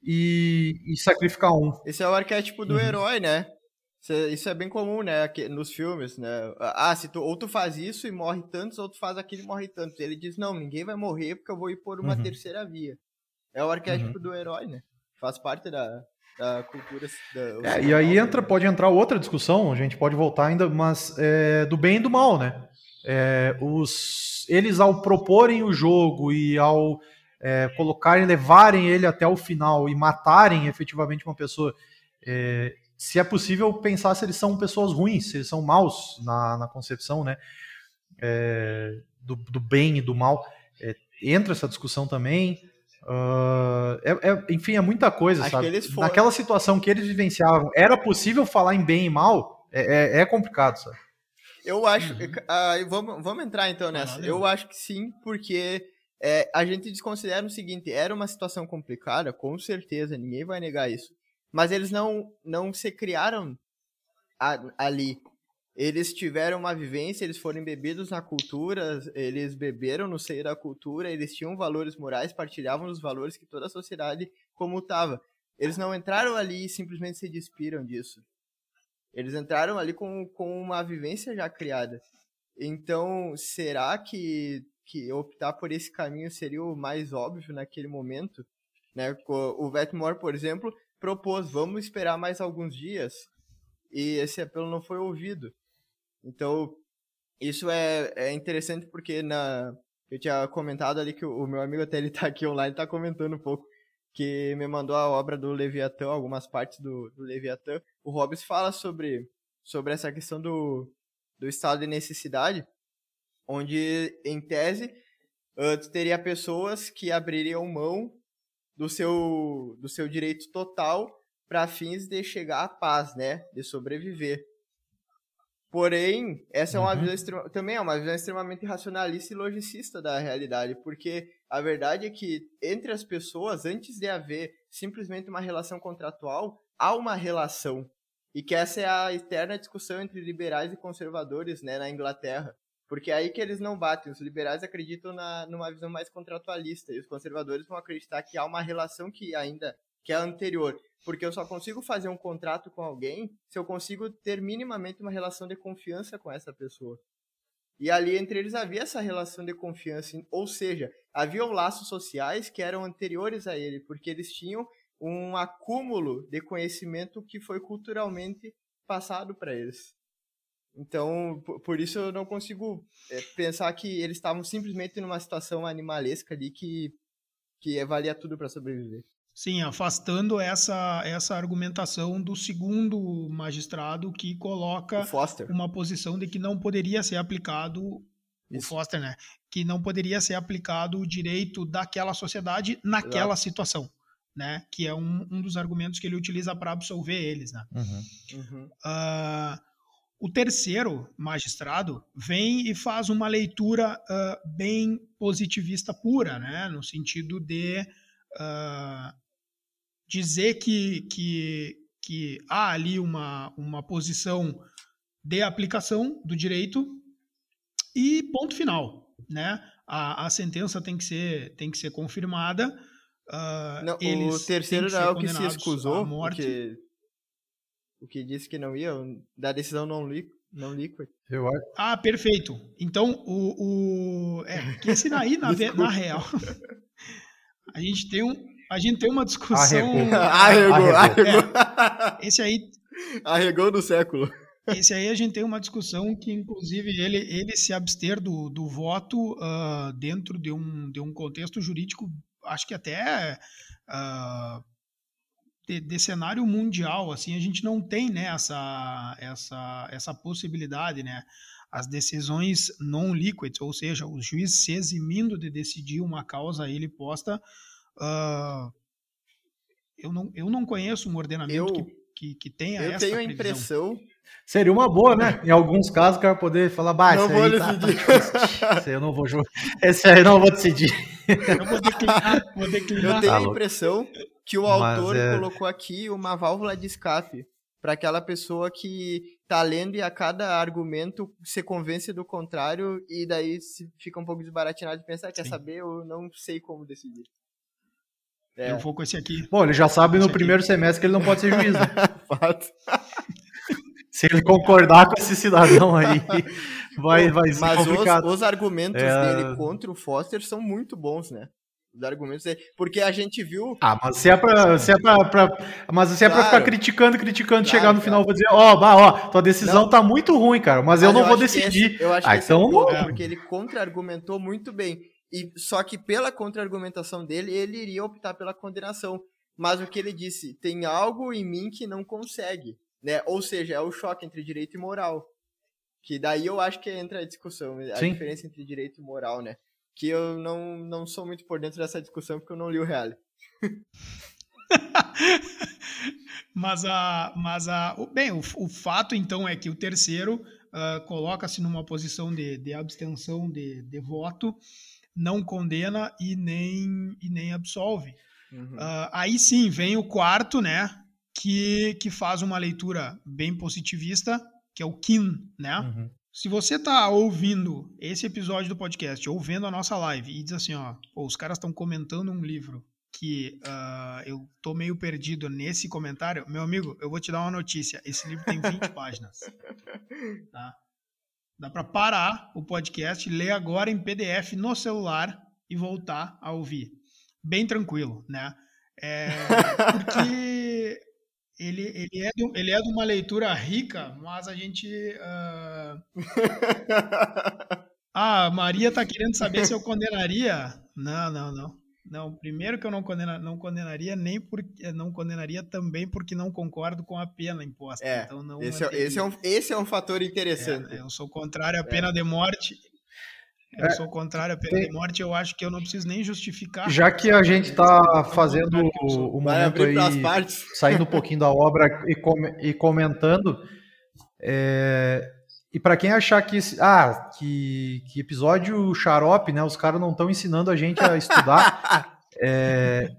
e, e sacrificar um. Esse é o arquétipo do uhum. herói, né? Isso é bem comum, né, nos filmes, né? Ah, se tu, ou tu faz isso e morre tantos, ou tu faz aquilo e morre tantos. Ele diz, não, ninguém vai morrer porque eu vou ir por uma uhum. terceira via. É o arquétipo uhum. do herói, né? Faz parte da, da cultura. Da, é, e aí entra, pode entrar outra discussão, a gente pode voltar ainda, mas é, do bem e do mal, né? É, os, eles ao proporem o jogo e ao é, colocarem, levarem ele até o final e matarem efetivamente uma pessoa, é, se é possível pensar se eles são pessoas ruins, se eles são maus na, na concepção, né? É, do, do bem e do mal. Entra essa discussão também. Uh, é, é, enfim, é muita coisa, Acho sabe? Foram... Naquela situação que eles vivenciavam, era possível falar em bem e mal? É, é, é complicado, sabe? Eu acho. Uhum. Uh, vamos, vamos entrar então nessa. Eu acho que sim, porque é, a gente desconsidera o seguinte: era uma situação complicada, com certeza, ninguém vai negar isso. Mas eles não, não se criaram a, ali. Eles tiveram uma vivência, eles foram embebidos na cultura, eles beberam no seio da cultura, eles tinham valores morais, partilhavam os valores que toda a sociedade comutava. Eles não entraram ali e simplesmente se despiram disso. Eles entraram ali com, com uma vivência já criada. Então, será que, que optar por esse caminho seria o mais óbvio naquele momento? Né? O Vetmore, por exemplo, propôs, vamos esperar mais alguns dias, e esse apelo não foi ouvido. Então, isso é, é interessante porque na, eu tinha comentado ali que o, o meu amigo até ele tá aqui online, tá comentando um pouco, que me mandou a obra do Leviatã, algumas partes do, do Leviatã. O Hobbes fala sobre, sobre essa questão do, do estado de necessidade, onde, em tese, uh, teria pessoas que abririam mão do seu, do seu direito total para fins de chegar à paz, né? De sobreviver. Porém, essa é uma uhum. visão também é uma visão extremamente racionalista e logicista da realidade, porque a verdade é que entre as pessoas, antes de haver simplesmente uma relação contratual, há uma relação. E que essa é a eterna discussão entre liberais e conservadores, né, na Inglaterra. Porque é aí que eles não batem. Os liberais acreditam na, numa visão mais contratualista e os conservadores vão acreditar que há uma relação que ainda que é anterior porque eu só consigo fazer um contrato com alguém se eu consigo ter minimamente uma relação de confiança com essa pessoa. E ali entre eles havia essa relação de confiança, ou seja, havia laços sociais que eram anteriores a ele, porque eles tinham um acúmulo de conhecimento que foi culturalmente passado para eles. Então, por isso eu não consigo é, pensar que eles estavam simplesmente numa situação animalesca ali que, que valia tudo para sobreviver. Sim, afastando essa, essa argumentação do segundo magistrado que coloca uma posição de que não poderia ser aplicado Isso. o Foster, né? Que não poderia ser aplicado o direito daquela sociedade naquela Exato. situação, né? Que é um, um dos argumentos que ele utiliza para absolver eles, né? Uhum. Uhum. Uh, o terceiro magistrado vem e faz uma leitura uh, bem positivista pura, né? No sentido de uh, dizer que, que, que há ali uma, uma posição de aplicação do direito e ponto final, né? A, a sentença tem que ser, tem que ser confirmada. Uh, não, o terceiro não é o que se excusou, porque o que disse que não ia, da decisão não, li, não. Eu acho. Ah, perfeito. Então, o. o é, que esse daí, na, <laughs> na real, <laughs> a gente tem um, a gente tem uma discussão. <laughs> Arregou, arregou. arregou. É, esse aí. Arregou do século. Esse aí a gente tem uma discussão que, inclusive, ele, ele se abster do, do voto uh, dentro de um, de um contexto jurídico, acho que até uh, de, de, cenário mundial, assim, a gente não tem né, essa, essa, essa possibilidade, né? As decisões non-liquid, ou seja, o juiz se eximindo de decidir uma causa ele posta Uh, eu, não, eu não conheço um ordenamento eu, que, que, que tenha eu essa tenho a impressão Seria uma boa, né? Em alguns casos, o cara poder falar, bah, não vou aí tá, decidir. Tá, esse aí eu não vou jogar. Esse aí eu não vou decidir. Eu vou declinar, vou declinar. Eu tenho a tá impressão que o autor é... colocou aqui uma válvula de escape para aquela pessoa que tá lendo e a cada argumento se convence do contrário e daí fica um pouco desbaratinado de pensar, quer saber, eu não sei como decidir. É. Eu vou com esse aqui. Bom, ele já sabe no primeiro aqui. semestre que ele não pode ser juiz. Né? <laughs> Fato. Se ele concordar com esse cidadão aí, <laughs> vai, vai ser Mas complicado. Os, os argumentos é... dele contra o Foster são muito bons, né? Os argumentos dele, porque a gente viu. Ah, mas se é pra, se é pra, pra mas se é claro. pra ficar criticando, criticando, claro, chegar no final, vou dizer, ó, oh, ó, tua decisão não. tá muito ruim, cara, mas, mas eu não eu vou decidir. Esse, eu acho ah, que então é bom, porque ele contra-argumentou muito bem. E só que pela contra-argumentação dele, ele iria optar pela condenação. Mas o que ele disse, tem algo em mim que não consegue, né? Ou seja, é o choque entre direito e moral. Que daí eu acho que entra a discussão, a Sim. diferença entre direito e moral, né? Que eu não, não sou muito por dentro dessa discussão porque eu não li o Real. <laughs> mas a, mas a, bem, o, o fato então é que o terceiro uh, coloca-se numa posição de, de abstenção de, de voto não condena e nem, e nem absolve. Uhum. Uh, aí sim vem o quarto, né? Que, que faz uma leitura bem positivista, que é o Kim, né? Uhum. Se você tá ouvindo esse episódio do podcast, ou vendo a nossa live e diz assim, ó, os caras estão comentando um livro que uh, eu tô meio perdido nesse comentário, meu amigo, eu vou te dar uma notícia. Esse livro tem 20 <laughs> páginas. Tá? Dá para parar o podcast, ler agora em PDF no celular e voltar a ouvir. Bem tranquilo, né? É, porque <laughs> ele, ele, é de, ele é de uma leitura rica, mas a gente. Uh... Ah, <laughs> Maria tá querendo saber se eu condenaria. Não, não, não. Não, primeiro que eu não, condena, não condenaria, nem porque não condenaria também porque não concordo com a pena imposta. É, então não esse, é, esse, é um, esse é um fator interessante. É, eu sou contrário à é. pena de morte. Eu é, sou contrário à pena tem... de morte, eu acho que eu não preciso nem justificar. Já que a gente está fazendo o, o momento aí, saindo um pouquinho da obra e, com, e comentando, é, e para quem achar que ah, que, que episódio xarope, né? Os caras não estão ensinando a gente a estudar. <laughs> é,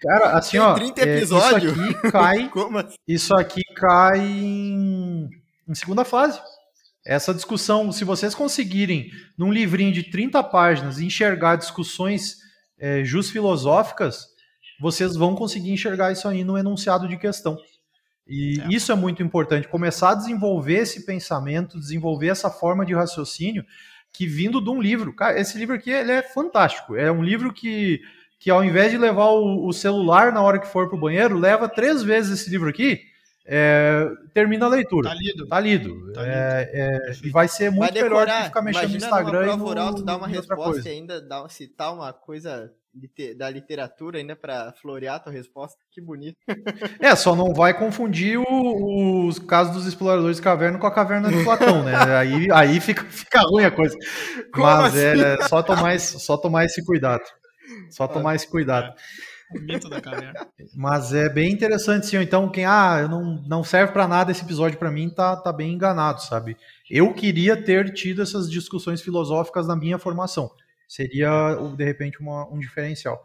cara, assim, Tem ó, 30 episódios. É, isso aqui cai, <laughs> assim? isso aqui cai em, em segunda fase. Essa discussão, se vocês conseguirem, num livrinho de 30 páginas, enxergar discussões é, filosóficas, vocês vão conseguir enxergar isso aí no enunciado de questão. E é. isso é muito importante, começar a desenvolver esse pensamento, desenvolver essa forma de raciocínio que vindo de um livro. Cara, esse livro aqui ele é fantástico. É um livro que, que ao invés de levar o, o celular na hora que for para o banheiro, leva três vezes esse livro aqui, é, termina a leitura. Tá lido. Tá lido. Tá lido. É, é, e vai ser muito vai melhor que ficar mexendo no Instagram. Prova oral, tu dá uma resposta e ainda dá, citar uma coisa da literatura ainda para florear a tua resposta. Que bonito. É, só não vai confundir o, os casos dos exploradores de caverna com a caverna de Platão, né? <laughs> Aí, aí fica, fica ruim a coisa. Como Mas assim? é só tomar, esse, só tomar esse cuidado. Só tomar esse cuidado. O mito da caverna. Mas é bem interessante, sim. Então, quem, ah, não, não serve para nada esse episódio para mim, tá, tá bem enganado, sabe? Eu queria ter tido essas discussões filosóficas na minha formação. Seria, de repente, uma, um diferencial.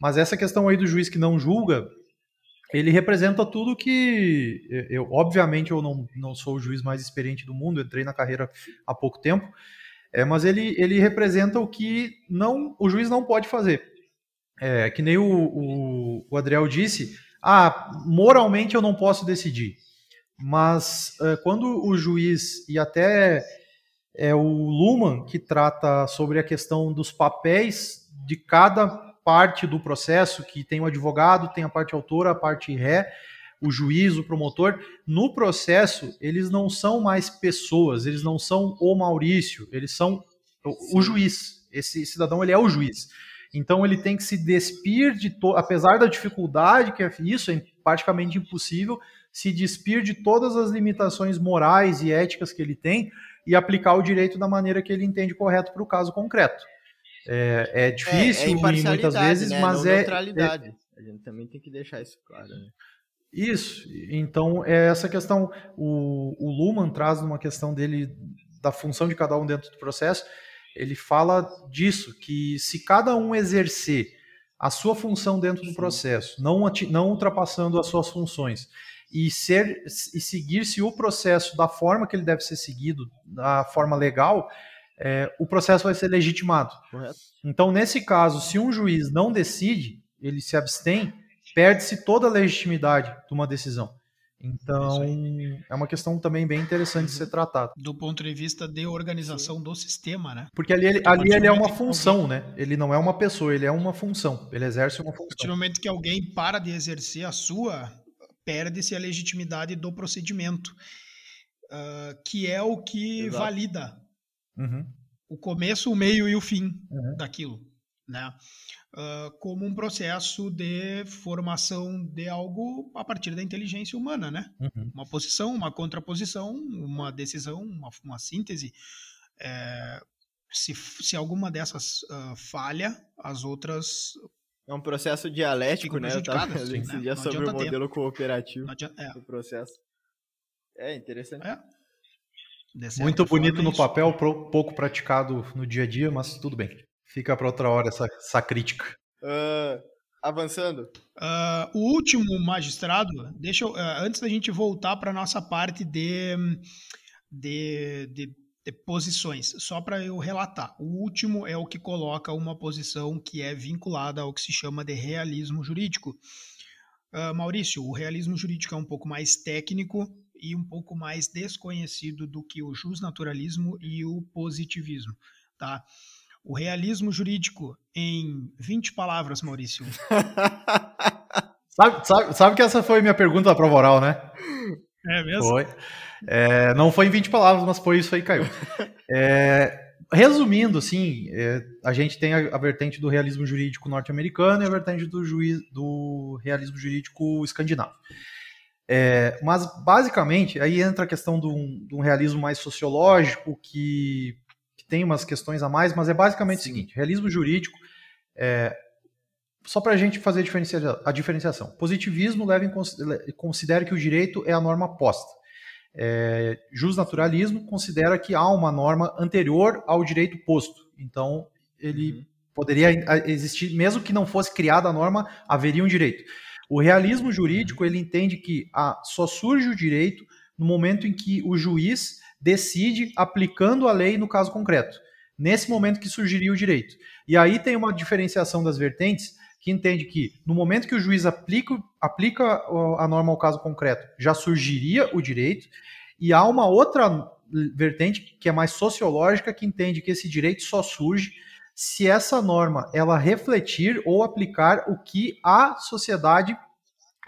Mas essa questão aí do juiz que não julga, ele representa tudo que eu, obviamente, eu não, não sou o juiz mais experiente do mundo, entrei na carreira há pouco tempo, é, mas ele, ele representa o que não o juiz não pode fazer. É, que nem o, o, o Adriel disse, ah, moralmente eu não posso decidir. Mas é, quando o juiz e até é o Luhmann que trata sobre a questão dos papéis de cada parte do processo, que tem o advogado, tem a parte autora, a parte ré, o juiz, o promotor. No processo, eles não são mais pessoas, eles não são o Maurício, eles são o, o juiz. Esse cidadão, ele é o juiz. Então ele tem que se despir de to... apesar da dificuldade que é isso, é praticamente impossível se despir de todas as limitações morais e éticas que ele tem e aplicar o direito da maneira que ele entende correto para o caso concreto. É, é difícil é, é muitas vezes, né? mas Não é, neutralidade. É, a gente também tem que deixar isso claro. Né? Isso. Então é essa questão. O, o Luhmann traz uma questão dele da função de cada um dentro do processo. Ele fala disso que se cada um exercer a sua função dentro do processo, não, não ultrapassando as suas funções, e ser e seguir-se o processo da forma que ele deve ser seguido, da forma legal, é, o processo vai ser legitimado. Correto. Então, nesse caso, se um juiz não decide, ele se abstém, perde-se toda a legitimidade de uma decisão. Então, é uma questão também bem interessante de ser tratada. Do ponto de vista de organização Sim. do sistema, né? Porque ali, ele, ali ele é uma função, alguém... né? Ele não é uma pessoa, ele é uma função. Ele exerce uma função. A partir do momento que alguém para de exercer a sua, perde-se a legitimidade do procedimento, uh, que é o que Exato. valida uhum. o começo, o meio e o fim uhum. daquilo, né? Uh, como um processo de formação de algo a partir da inteligência humana, né? Uhum. Uma posição, uma contraposição, uma decisão, uma, uma síntese. É, se, se alguma dessas uh, falha, as outras é um processo dialético, né? Eu tava esse dia sobre o modelo tempo. cooperativo adianta, é. do processo. É interessante. É. Muito bonito no papel, pouco praticado no dia a dia, mas tudo bem. Fica para outra hora essa, essa crítica. Uh, avançando. Uh, o último magistrado, deixa eu, uh, antes da gente voltar para nossa parte de de, de, de posições. Só para eu relatar. O último é o que coloca uma posição que é vinculada ao que se chama de realismo jurídico. Uh, Maurício, o realismo jurídico é um pouco mais técnico e um pouco mais desconhecido do que o justnaturalismo e o positivismo, tá? O realismo jurídico em 20 palavras, Maurício. <laughs> sabe, sabe, sabe que essa foi minha pergunta da prova oral, né? É mesmo? Foi. É, não foi em 20 palavras, mas foi isso aí, caiu. É, resumindo, assim, é, a gente tem a, a, vertente do realismo jurídico norte-americano e a vertente do, juiz, do realismo jurídico escandinavo. É, mas, basicamente, aí entra a questão de um, realismo mais sociológico, que, tem umas questões a mais, mas é basicamente Sim. o seguinte: realismo jurídico, é, só para a gente fazer a, diferencia, a diferenciação. Positivismo leva em, considera que o direito é a norma posta. É, justnaturalismo considera que há uma norma anterior ao direito posto. Então, ele uhum. poderia existir, mesmo que não fosse criada a norma, haveria um direito. O realismo jurídico ele entende que ah, só surge o direito no momento em que o juiz decide aplicando a lei no caso concreto. Nesse momento que surgiria o direito. E aí tem uma diferenciação das vertentes que entende que no momento que o juiz aplica, aplica a norma ao caso concreto, já surgiria o direito, e há uma outra vertente que é mais sociológica que entende que esse direito só surge se essa norma ela refletir ou aplicar o que a sociedade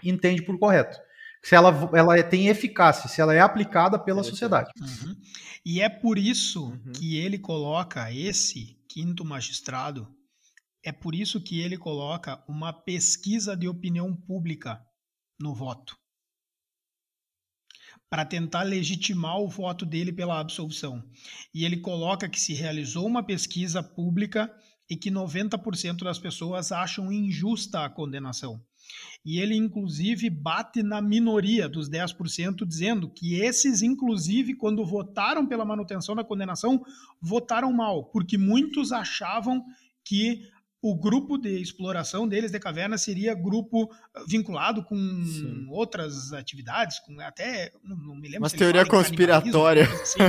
entende por correto. Se ela, ela tem eficácia, se ela é aplicada pela sociedade. Uhum. E é por isso uhum. que ele coloca esse quinto magistrado, é por isso que ele coloca uma pesquisa de opinião pública no voto para tentar legitimar o voto dele pela absolução. E ele coloca que se realizou uma pesquisa pública e que 90% das pessoas acham injusta a condenação. E ele, inclusive, bate na minoria dos 10%, dizendo que esses, inclusive, quando votaram pela manutenção da condenação, votaram mal, porque muitos achavam que o grupo de exploração deles de caverna seria grupo ah, vinculado com Sim. outras atividades, com até não, não me lembro. Mas teoria conspiratória. Assim.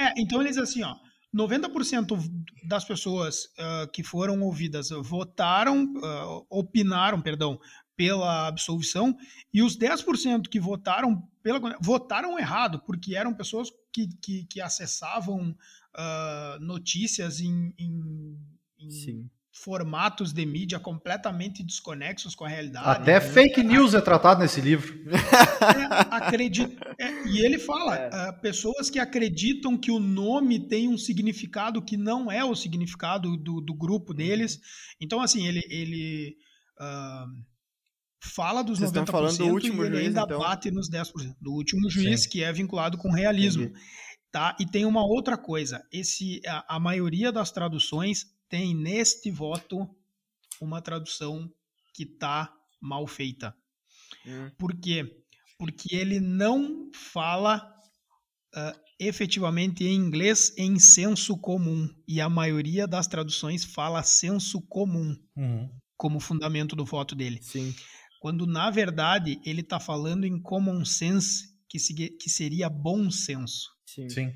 é, então eles assim, ó, 90% das pessoas uh, que foram ouvidas votaram, uh, opinaram, perdão, pela absolvição, e os 10% que votaram pela votaram errado, porque eram pessoas que, que, que acessavam uh, notícias em, em, em formatos de mídia completamente desconexos com a realidade. Até né? fake news é tratado nesse livro. É, acredita, é, e ele fala, é. uh, pessoas que acreditam que o nome tem um significado que não é o significado do, do grupo uhum. deles. Então, assim, ele, ele uh, fala dos Vocês 90% falando do último e ele juiz, ainda então? bate nos 10%. Do último juiz, Sim. que é vinculado com realismo. Tá? E tem uma outra coisa, esse a, a maioria das traduções tem neste voto uma tradução que está mal feita. Hum. Por quê? Porque ele não fala uh, efetivamente em inglês em senso comum. E a maioria das traduções fala senso comum uhum. como fundamento do voto dele. Sim. Quando, na verdade, ele está falando em common sense, que, se, que seria bom senso. Sim. Sim.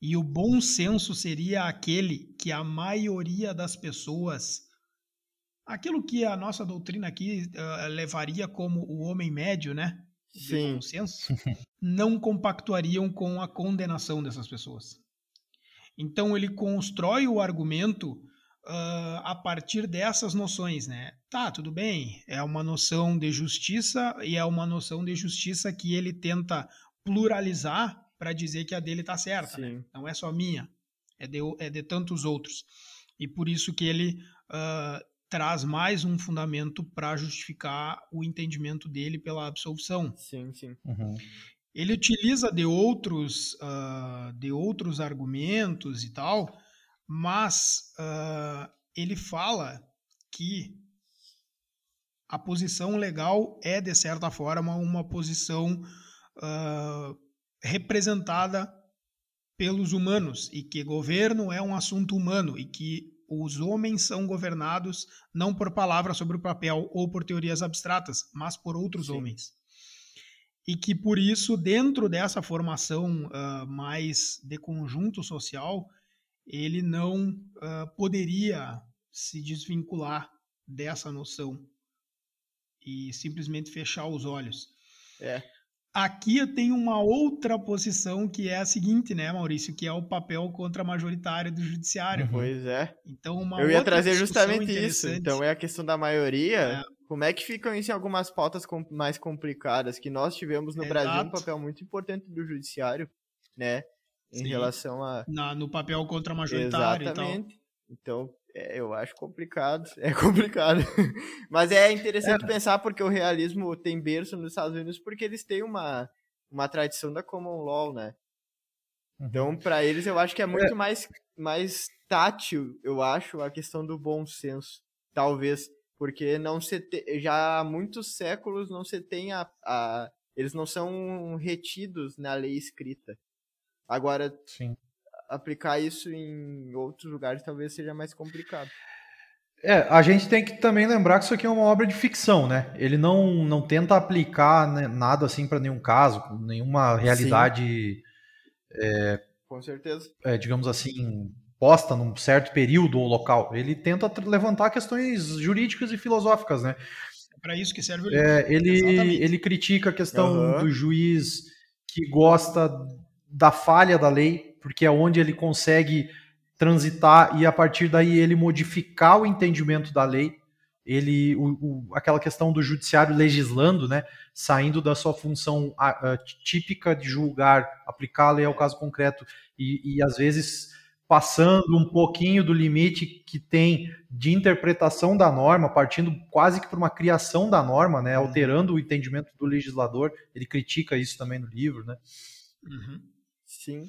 E o bom senso seria aquele que a maioria das pessoas, aquilo que a nossa doutrina aqui uh, levaria como o homem médio, né? Sim. bom senso, <laughs> não compactuariam com a condenação dessas pessoas. Então ele constrói o argumento uh, a partir dessas noções, né? Tá, tudo bem, é uma noção de justiça e é uma noção de justiça que ele tenta pluralizar para dizer que a dele está certa. Né? Não é só minha, é de, é de tantos outros. E por isso que ele uh, traz mais um fundamento para justificar o entendimento dele pela absolução. Sim, sim. Uhum. Ele utiliza de outros, uh, de outros argumentos e tal, mas uh, ele fala que a posição legal é, de certa forma, uma posição uh, representada pelos humanos e que governo é um assunto humano e que os homens são governados não por palavras sobre o papel ou por teorias abstratas, mas por outros Sim. homens. e que por isso, dentro dessa formação uh, mais de conjunto social, ele não uh, poderia se desvincular dessa noção e simplesmente fechar os olhos. É. Aqui eu tenho uma outra posição que é a seguinte, né, Maurício, que é o papel contra-majoritário do judiciário. Pois é. Então, uma eu ia trazer justamente isso. Então é a questão da maioria. É. Como é que ficam isso em algumas pautas mais complicadas que nós tivemos no Exato. Brasil um papel muito importante do judiciário, né, em Sim. relação a Na, no papel contra-majoritário Exatamente. Então, é, eu acho complicado. <laughs> É complicado. Mas é interessante é. pensar porque o realismo tem berço nos Estados Unidos porque eles têm uma, uma tradição da common law, né? Uhum. Então, para eles, eu acho que é muito é. mais, mais tátil, eu acho, a questão do bom senso. Talvez. Porque não se te... já há muitos séculos não se tem a, a. Eles não são retidos na lei escrita. Agora, Sim aplicar isso em outros lugares talvez seja mais complicado. É, a gente tem que também lembrar que isso aqui é uma obra de ficção, né? Ele não, não tenta aplicar né, nada assim para nenhum caso, nenhuma realidade. É, Com certeza. É, digamos assim, posta num certo período ou local. Ele tenta levantar questões jurídicas e filosóficas, né? É para isso que serve o livro. É, ele, ele critica a questão uhum. do juiz que gosta da falha da lei porque é onde ele consegue transitar e a partir daí ele modificar o entendimento da lei, ele o, o, aquela questão do judiciário legislando, né, saindo da sua função a, a, típica de julgar, aplicar a lei ao caso concreto e, e às vezes passando um pouquinho do limite que tem de interpretação da norma, partindo quase que para uma criação da norma, né, uhum. alterando o entendimento do legislador. Ele critica isso também no livro, né? Uhum. Sim.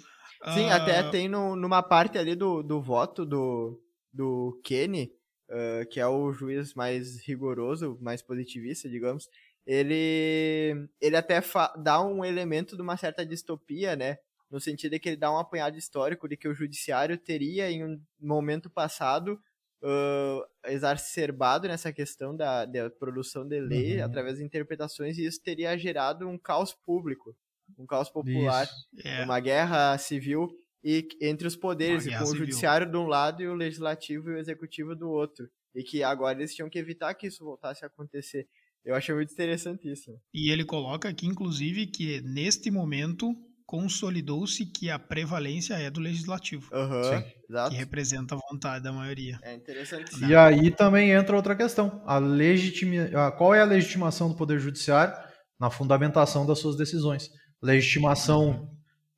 Sim, até tem no, numa parte ali do, do voto do, do Kenny, uh, que é o juiz mais rigoroso, mais positivista, digamos, ele, ele até dá um elemento de uma certa distopia, né? No sentido de que ele dá um apanhado histórico de que o judiciário teria, em um momento passado, uh, exacerbado nessa questão da, da produção de lei uhum. através de interpretações e isso teria gerado um caos público um caos popular, é. uma guerra civil e entre os poderes, com o judiciário de um lado e o legislativo e o executivo do outro. E que agora eles tinham que evitar que isso voltasse a acontecer. Eu achei muito interessantíssimo. E ele coloca aqui, inclusive, que neste momento consolidou-se que a prevalência é do legislativo. Uhum, que representa a vontade da maioria. É interessante. E aí também entra outra questão. A legitimi... Qual é a legitimação do Poder Judiciário na fundamentação das suas decisões? Legitimação,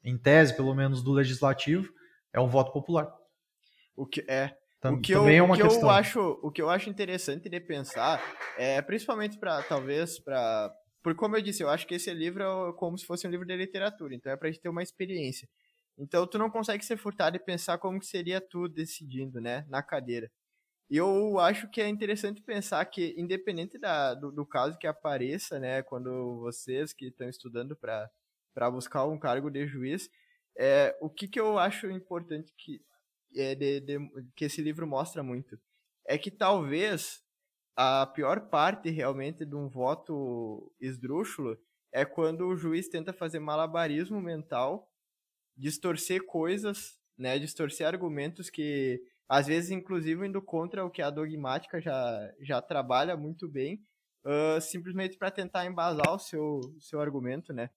em tese, pelo menos, do legislativo, é um voto popular. O que é. o que, eu, é uma o que questão. eu acho, o que eu acho interessante de pensar é principalmente para talvez para porque como eu disse, eu acho que esse livro é como se fosse um livro de literatura, então é pra gente ter uma experiência. Então tu não consegue ser furtado e pensar como que seria tu decidindo, né, na cadeira. E eu acho que é interessante pensar que, independente da, do, do caso que apareça, né, quando vocês que estão estudando para para buscar um cargo de juiz. É, o que, que eu acho importante que, é, de, de, que esse livro mostra muito é que talvez a pior parte realmente de um voto esdrúxulo é quando o juiz tenta fazer malabarismo mental, distorcer coisas, né, distorcer argumentos que às vezes inclusive indo contra o que a dogmática já, já trabalha muito bem, uh, simplesmente para tentar embasar o seu, seu argumento, né?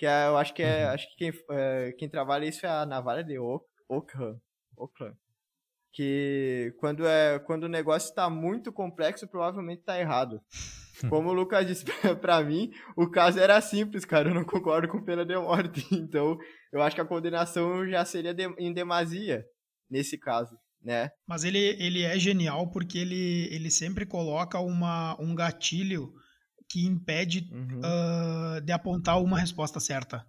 Que é, eu acho que é. Uhum. Acho que quem, é, quem trabalha isso é a navalha de. Ockham. Que quando, é, quando o negócio está muito complexo, provavelmente está errado. Como o Lucas disse <laughs> pra mim, o caso era simples, cara. Eu não concordo com pena de morte. <laughs> Então, eu acho que a condenação já seria de, em demasia nesse caso, né? Mas ele, ele é genial porque ele, ele sempre coloca uma, um gatilho que impede uhum. uh, de apontar uma resposta certa.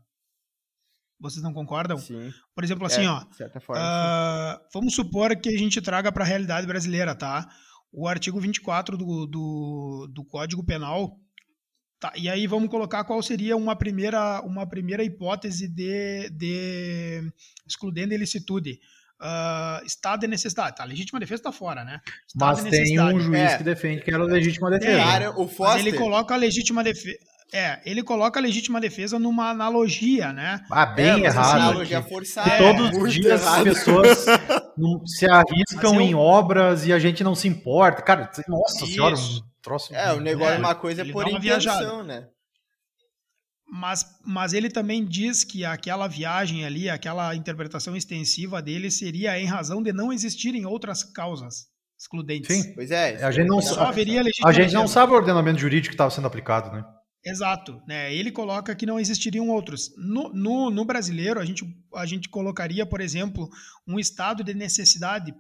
Vocês não concordam? Sim. Por exemplo, assim, é, ó. Forma, uh, vamos supor que a gente traga para a realidade brasileira, tá? O artigo 24 do, do, do Código Penal. Tá, e aí vamos colocar qual seria uma primeira, uma primeira hipótese de, de excludendo ilicitude uh, estado de necessidade. Tá, legítima defesa está fora, né? Estado Mas tem um juiz é. que defende que era legítima defesa. Cara, o Foster... Mas ele coloca a legítima defesa. É, ele coloca a legítima defesa numa analogia, né? Ah, bem é, errado. Analogia forçada. É, todos os dias errado. as pessoas <laughs> se arriscam eu... em obras e a gente não se importa. Cara, nossa Isso. senhora, um troço. É, o negócio é uma coisa por intenção, né? Mas, mas ele também diz que aquela viagem ali, aquela interpretação extensiva dele seria em razão de não existirem outras causas excludentes. Sim, pois é. A gente não, só haveria a gente não sabe o ordenamento jurídico que estava sendo aplicado, né? Exato, né? Ele coloca que não existiriam outros. No, no, no, brasileiro, a gente, a gente colocaria, por exemplo, um estado de necessidade,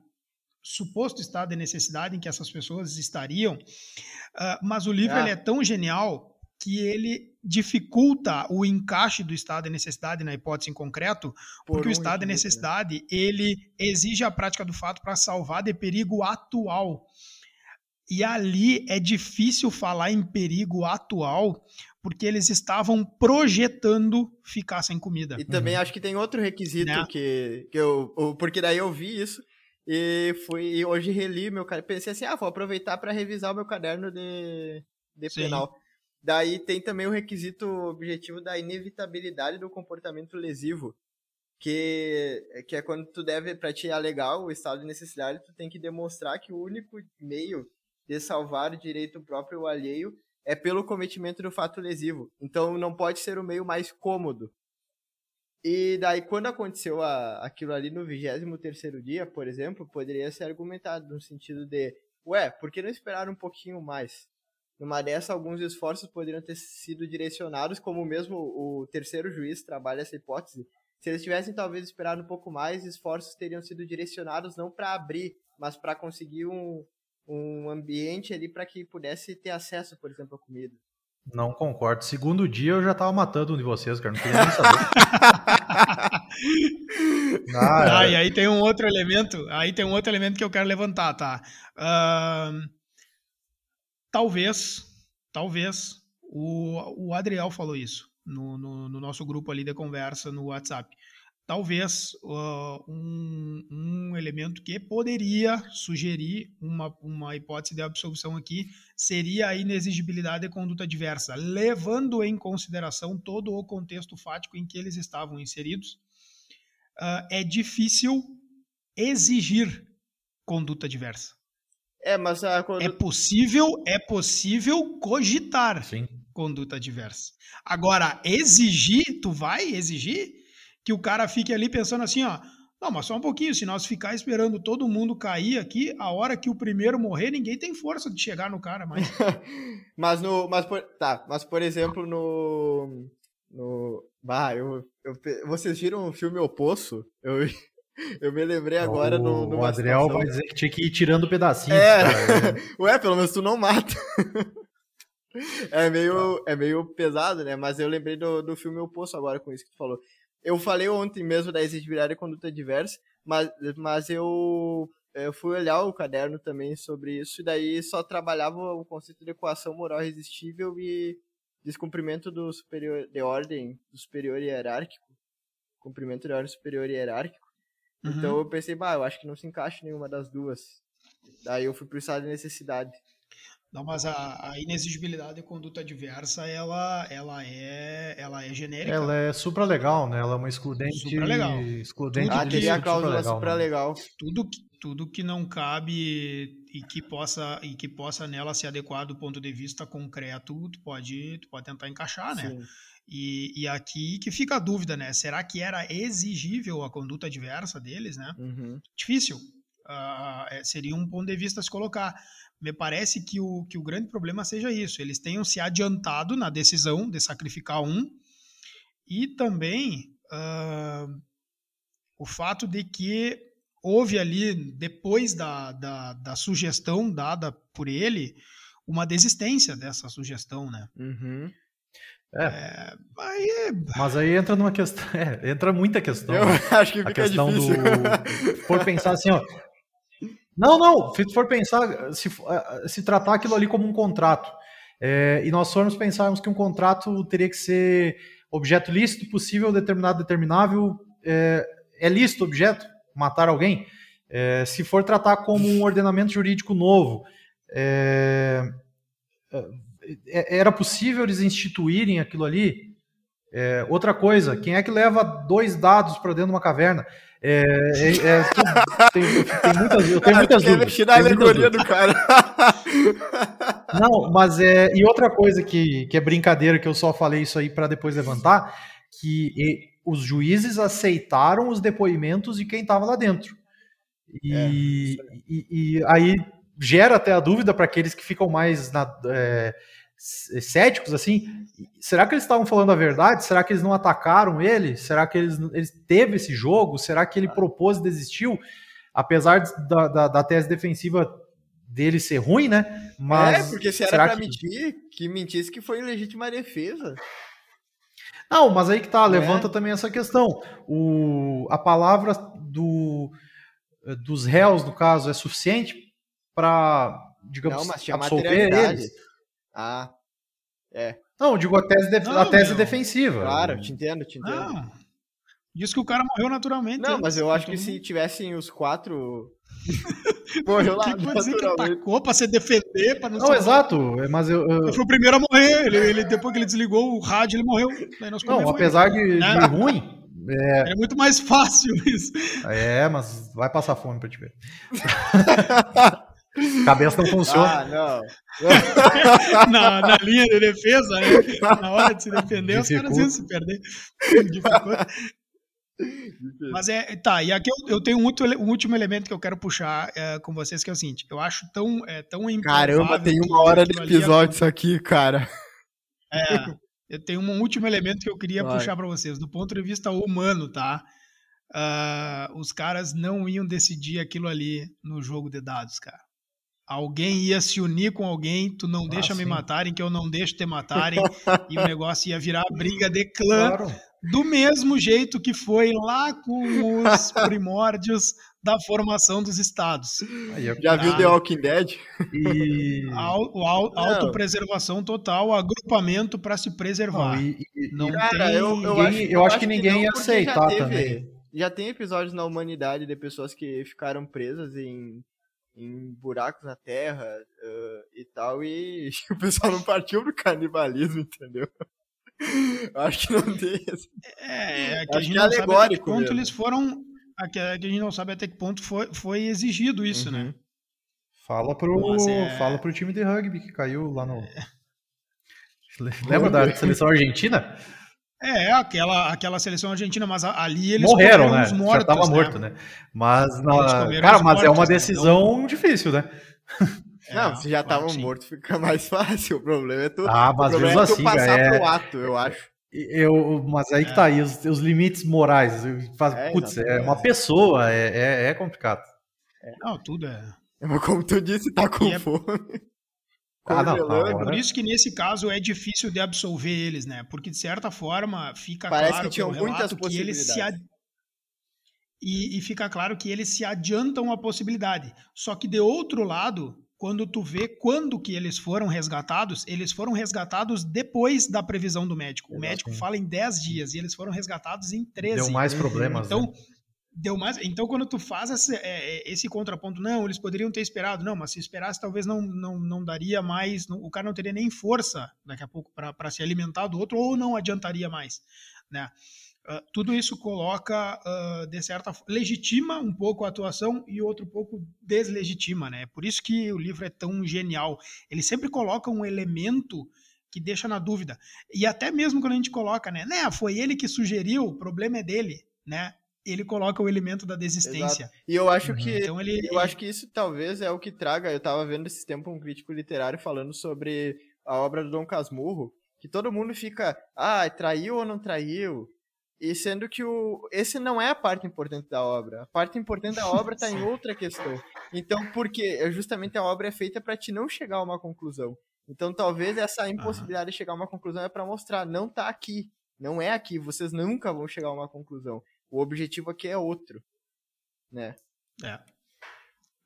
suposto estado de necessidade em que essas pessoas estariam, uh, mas o livro é. é tão genial que ele dificulta o encaixe do estado de necessidade na hipótese em concreto, porque o estado de né? necessidade ele exige a prática do fato para salvar de perigo atual. E ali é difícil falar em perigo atual, porque eles estavam projetando ficar sem comida. E também uhum. acho que tem outro requisito né? que, que eu, Porque daí eu vi isso e fui e hoje reli meu caderno. Pensei assim, ah, vou aproveitar para revisar o meu caderno de, de penal. Daí tem também o requisito objetivo da inevitabilidade do comportamento lesivo, que, que é quando tu deve, para te alegar o estado de necessidade, tu tem que demonstrar que o único meio de salvar o direito próprio ou alheio é pelo cometimento do fato lesivo. Então não pode ser o meio mais cômodo. E daí, quando aconteceu a, aquilo ali no 23 dia, por exemplo, poderia ser argumentado no sentido de, ué, por que não esperar um pouquinho mais? Numa dessa, alguns esforços poderiam ter sido direcionados, como mesmo o terceiro juiz trabalha essa hipótese. Se eles tivessem talvez esperado um pouco mais, esforços teriam sido direcionados não para abrir, mas para conseguir um, um ambiente ali para que pudesse ter acesso, por exemplo, à comida. Não concordo. Segundo dia eu já tava matando um de vocês, cara. Não queria nem saber. <laughs> ah, ah, e aí tem um outro elemento. Aí tem um outro elemento que eu quero levantar, tá? Uh, talvez, talvez o, o Adriel falou isso no, no, no nosso grupo ali de conversa no WhatsApp talvez uh, um, um, elemento que poderia sugerir uma, uma hipótese de absolvição aqui seria a inexigibilidade de conduta diversa, levando em consideração todo o contexto fático em que eles estavam inseridos. Uh, é difícil exigir conduta diversa. É, mas a conduta... é possível, é possível cogitar Sim. conduta diversa. Agora, exigir, tu vai exigir? que o cara fique ali pensando assim, ó, não, mas só um pouquinho, se nós ficar esperando todo mundo cair aqui, a hora que o primeiro morrer, ninguém tem força de chegar no cara mais. <laughs> mas no, mas por, tá, mas por exemplo no, no, bah, eu, eu vocês viram o filme O Poço? Eu, <laughs> eu me lembrei agora o, no, O Adriel vai dizer que tinha que ir tirando pedacinhos. É, <laughs> ué, pelo menos tu não mata. <laughs> é meio, é meio pesado, né? Mas eu lembrei do, do filme O Poço agora com isso que tu falou. Eu falei ontem mesmo da exigibilidade e conduta diversa, mas, mas eu, eu fui olhar o caderno também sobre isso, e daí só trabalhava o conceito de equação moral resistível e descumprimento do superior de ordem, do superior hierárquico, cumprimento de ordem superior hierárquico. Uhum. Então eu pensei, bah, eu acho que não se encaixa nenhuma das duas. Daí eu fui pro estado de necessidade. Não, mas a, a inexigibilidade e conduta diversa, ela, ela, é, ela é genérica. Ela é supralegal, né? Ela é uma excludente. Supralegal. Excludente ah, teria a cláusula supralegal. Né? Tudo, tudo que não cabe e que possa e que possa nela se adequar do ponto de vista concreto, tu pode, tu pode tentar encaixar, né? E, e aqui que fica a dúvida, né? Será que era exigível a conduta diversa deles, né? Uhum. Difícil. Uh, seria um ponto de vista se colocar me parece que o, que o grande problema seja isso. Eles tenham se adiantado na decisão de sacrificar um e também uh, o fato de que houve ali, depois da, da, da, sugestão dada por ele, uma desistência dessa sugestão, né? Uhum. É. é aí... Mas aí entra numa questão. <laughs> É, entra muita questão. Eu acho que fica a questão difícil. do. For pensar assim, ó, não, não. Se for pensar, se, se tratar aquilo ali como um contrato, é, e nós formos pensarmos que um contrato teria que ser objeto lícito, possível, determinado, determinável, é, é lícito objeto matar alguém? É, se for tratar como um ordenamento jurídico novo, é, é, era possível eles instituírem aquilo ali? É, outra coisa, quem é que leva dois dados para dentro de uma caverna? É, é, é tem, tem, muitas, eu tenho <laughs> muitas dúvidas. na alegoria do cara. <laughs> Não, mas é. E outra coisa que, que é brincadeira, que eu só falei isso aí para depois levantar, que e, os juízes aceitaram os depoimentos de quem estava lá dentro. E, é, e, e, aí gera até a dúvida para aqueles que ficam mais na, é, céticos assim. Será que eles estavam falando a verdade? Será que eles não atacaram ele? Será que eles, eles teve esse jogo? Será que ele ah. propôs e desistiu? Apesar da, da, da tese defensiva dele ser ruim, né? Mas é, porque se era pra que... mentir, que mentisse que foi legítima defesa. Não, mas aí que tá, é. levanta também essa questão. O, a palavra do, dos réus, no caso, é suficiente para, digamos, Não, absolver eles? Ah, é. Não, digo a tese, de, não, a tese defensiva. Claro, te entendo, te entendo. Não. Diz que o cara morreu naturalmente. Não, mas eu acho que se tivessem os quatro. <laughs> morreu lá. Que dizer que atacou pra se defender, pra não Não, exato. É, mas eu, eu... Ele foi o primeiro a morrer. Ele, ele, depois que ele desligou o rádio, ele morreu. não, apesar de, de é. ruim. É... é muito mais fácil isso. É, mas vai passar fome pra te ver. <laughs> Cabeça não funciona. Ah, não. <laughs> na, na, linha de defesa, né? na hora de se defender, Dificulta. os caras iam se perder. <laughs> Mas é, tá, e aqui eu, eu tenho um, um, último elemento que eu quero puxar é, com vocês, que é o seguinte, eu acho tão, é, tão Caramba, tem uma hora de episódio isso aqui, cara. É, eu tenho um último elemento que eu queria Vai. puxar para vocês, do ponto de vista humano, tá? Uh, os caras não iam decidir aquilo ali no jogo de dados, cara. Alguém ia se unir com alguém, tu não ah, deixa sim. me matarem, que eu não deixo te matarem, <laughs> e o negócio ia virar briga de clã, claro. do mesmo jeito que foi lá com os <laughs> primórdios da formação dos estados. Aí, Já viu The Walking Dead? E... <laughs> autopreservação total, agrupamento para se preservar. Não, e, e, não cara, tem... eu, eu, acho, eu acho que ninguém ia aceitar teve, também. Já tem episódios na humanidade de pessoas que ficaram presas em em buracos na terra uh, e tal, <laughs> e o pessoal não partiu pro canibalismo, entendeu? <laughs> Acho que não tem. É, é que Acho a gente que é não sabe até que ponto mesmo. eles foram. A que a gente não sabe até que ponto foi, foi exigido isso, né? uhum. né? Fala pro, é... fala pro time de rugby que caiu lá no. É. Lembra da <laughs> seleção argentina? É, aquela, aquela seleção argentina, mas ali eles morreram, né? Mortos, já tava né? morto, né? Mas, não, cara, mas mortos, é uma decisão então... difícil, né? <laughs> Não, se já estavam mortos, fica mais <laughs> fácil. O problema é tu, ah, mas o problema é tu assim, passar é... pro ato, eu acho. Eu, mas aí que tá aí, os, os limites morais. Faz, é, putz, é uma pessoa, é, é, é complicado. É. Não, tudo é. Como tu disse, tá com fome. Ah, não, Por isso que nesse caso é difícil de absolver eles, né? Porque de certa forma fica Parece claro que tinham muitas que eles se ad... e, e fica claro que eles se adiantam a possibilidade. Só que de outro lado, quando tu vê quando que eles foram resgatados, eles foram resgatados depois da previsão do médico. O médico fala em 10 dias e eles foram resgatados em 13. Deu mais problemas, Então, né? Deu mais. Então, quando tu faz esse, é, é, esse, contraponto, não, eles poderiam ter esperado, não, mas se esperasse, talvez não, não, não daria mais, não, o cara não teria nem força daqui a pouco para se alimentar do outro, ou não adiantaria mais, né? Uh, tudo isso coloca, uh, de certa forma, legitima um pouco a atuação e outro pouco deslegitima, né? Por isso que o livro é tão genial. Ele sempre coloca um elemento que deixa na dúvida. E até mesmo quando a gente coloca, né? né foi ele que sugeriu, o problema é dele, né? Ele coloca o elemento da desistência. Exato. E eu acho uhum. que então ele, eu ele... acho que isso talvez é o que traga. Eu estava vendo esse tempo um crítico literário falando sobre a obra do Dom Casmurro, que todo mundo fica, ah, traiu ou não traiu? E sendo que o esse não é a parte importante da obra. A parte importante da obra está em <laughs> outra questão. Então, porque justamente a obra é feita para te não chegar a uma conclusão. Então, talvez essa impossibilidade uhum. de chegar a uma conclusão é para mostrar, não está aqui, não é aqui, vocês nunca vão chegar a uma conclusão. O objetivo aqui é outro, né? É,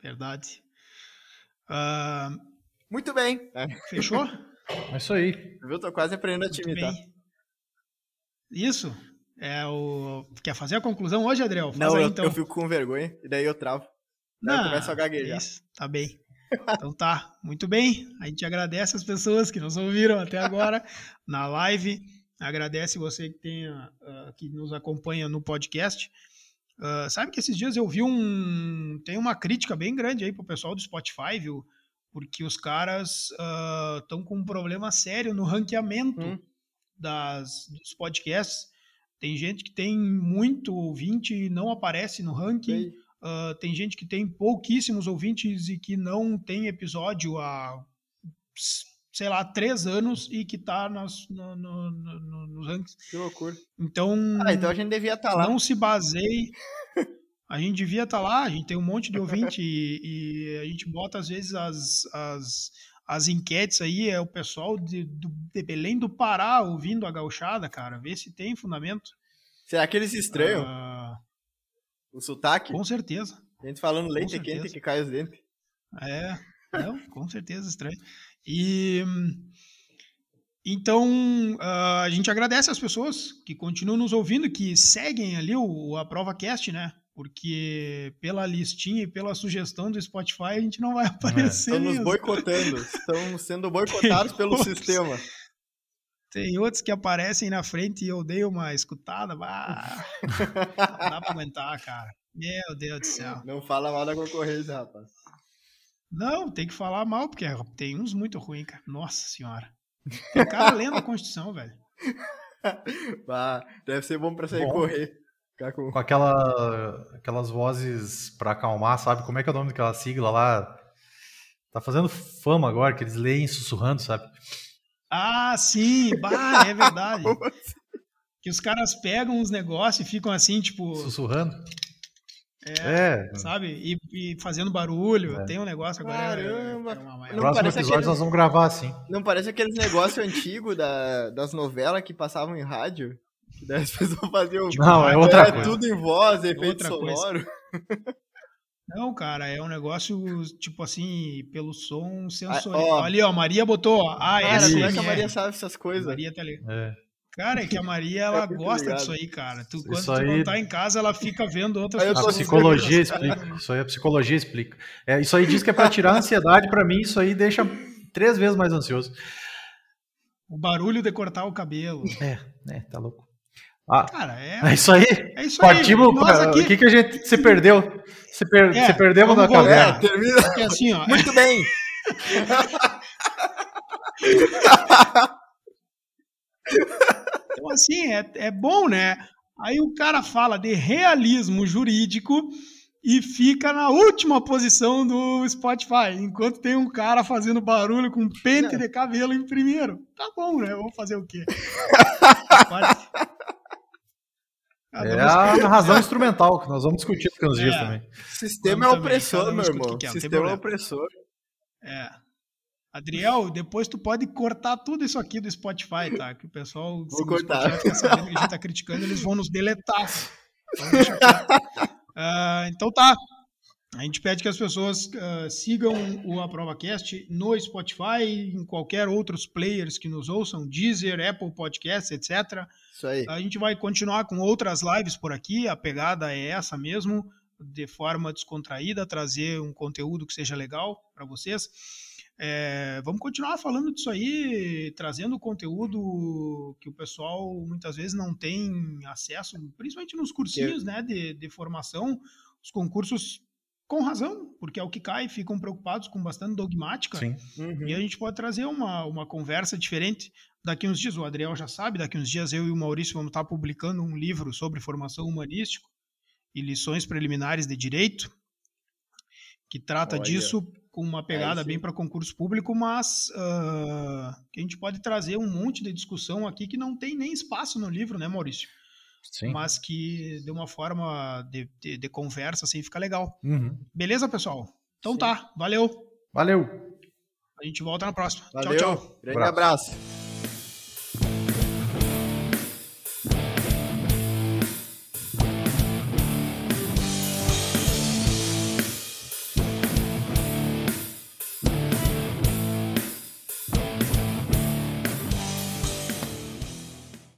verdade. Uh... Muito bem. <laughs> Fechou? É isso aí. Eu tô quase aprendendo a time, tá? Isso. É o... Quer fazer a conclusão hoje, Adriel? Faz Não, aí, eu, então. eu fico com vergonha e daí eu travo. Daí Não, eu começo a gaguejar. Isso, tá bem. Então tá, muito bem. A gente agradece as pessoas que nos ouviram até agora na live. Agradece você que, tenha, uh, que nos acompanha no podcast. Uh, sabe que esses dias eu vi um. Tem uma crítica bem grande aí pro pessoal do Spotify, viu? Porque os caras estão uh, com um problema sério no ranqueamento hum. das, dos podcasts. Tem gente que tem muito ouvinte e não aparece no ranking. Uh, tem gente que tem pouquíssimos ouvintes e que não tem episódio há, sei lá, três anos e que tá nas, no, no, no, nos rankings. Que loucura. Então, ah, então a gente devia estar tá lá. Não se baseie. <laughs> A gente devia estar tá lá, a gente tem um monte de ouvinte e, e, a gente bota às vezes as, as, as enquetes aí, é o pessoal de, do, de Belém do Pará ouvindo a gauchada, cara, ver se tem fundamento. Será que eles estranham? Uh, o sotaque? Com certeza. A gente falando leite quente que cai os dentes. É, não, com certeza estranho. E então uh, a gente agradece as pessoas que continuam nos ouvindo, que seguem ali o, a ProvaCast, né? Porque pela listinha e pela sugestão do Spotify a gente não vai <laughs> aparecer. É. Estão nos boicotando, estão sendo <laughs> boicotados pelo sistema. Tem outros que aparecem na frente e eu dei uma escutada. Bah, <laughs> não dá pra aguentar, cara. Meu Deus do céu. Não fala mal da concorrência, rapaz. Não, tem que falar mal, porque tem uns muito ruins, cara. Nossa senhora. Tem cara lendo a Constituição, velho. Bah, <laughs> deve ser bom pra sair bom, correr. Com... com aquela, aquelas vozes pra acalmar, sabe? Como é que é o nome daquela sigla lá? Tá fazendo fama agora, que eles leem sussurrando, sabe? Ah, sim, bah, é verdade. <laughs> que os caras pegam uns negócios e ficam assim, tipo. Sussurrando. É, é. sabe? E, e, fazendo barulho. É. Tem um negócio agora. Caramba! É uma... No próximo episódio aqueles... nós vamos gravar assim. Não parece aqueles negócios antigos da, das novelas que passavam em rádio? Que daí as pessoas faziam. Não, é outra é, coisa. Tudo em voz, efeito outra sonoro. Não, cara, é um negócio, tipo assim, pelo som sensorial. Ah, ali, ó, Maria botou, ah, cara, como é que a Maria sabe essas coisas? Maria tá ali. É. Cara, é que a Maria, ela é gosta ligado. disso aí, cara. Tu, quando Isso tu aí... não tá em casa, ela fica vendo outras pessoas. A psicologia explica. Isso aí a psicologia explica. É, isso aí diz que é pra tirar a ansiedade, pra mim, isso aí deixa três vezes mais ansioso. O barulho de cortar o cabelo. É, é, tá louco. Ah, cara, é, é isso aí. É isso Partimos, aí. Aqui... O que, que a gente se perdeu? Se, per... é, se perdemos na caverna. É, termina. assim, ó. Muito bem. <laughs> então, assim, é, é bom, né? Aí o cara fala de realismo jurídico e fica na última posição do Spotify, enquanto tem um cara fazendo barulho com pente de cabelo em primeiro. Tá bom, né? Vamos fazer o quê? <laughs> É a razão instrumental que nós vamos discutir daqui uns é. dias também. Sistema vamos é opressor, meu irmão. Que é, Sistema é opressor. É. Adriel, depois tu pode cortar tudo isso aqui do Spotify, tá? Que o pessoal, Vou cortar. que a gente tá criticando, eles vão nos deletar. Então, uh, <laughs> então tá. A gente pede que as pessoas uh, sigam o AprovaCast no Spotify, em qualquer outros players que nos ouçam, Deezer, Apple Podcasts, etc. Isso aí. A gente vai continuar com outras lives por aqui, a pegada é essa mesmo, de forma descontraída, trazer um conteúdo que seja legal para vocês. É, vamos continuar falando disso aí, trazendo conteúdo que o pessoal muitas vezes não tem acesso, principalmente nos cursinhos né, de, de formação. Os concursos com razão, porque é o que cai, ficam preocupados com bastante dogmática. Sim. Uhum. E a gente pode trazer uma, uma conversa diferente daqui uns dias. O Adriel já sabe, daqui uns dias eu e o Maurício vamos estar publicando um livro sobre formação humanística e lições preliminares de direito, que trata Olha. disso com uma pegada bem para concurso público, mas uh, que a gente pode trazer um monte de discussão aqui que não tem nem espaço no livro, né, Maurício? Sim. mas que de uma forma de, de, de conversa assim fica legal. Uhum. Beleza, pessoal? Então Sim. tá, valeu. Valeu. A gente volta na próxima. Valeu. Tchau, tchau. Grande abraço. abraço.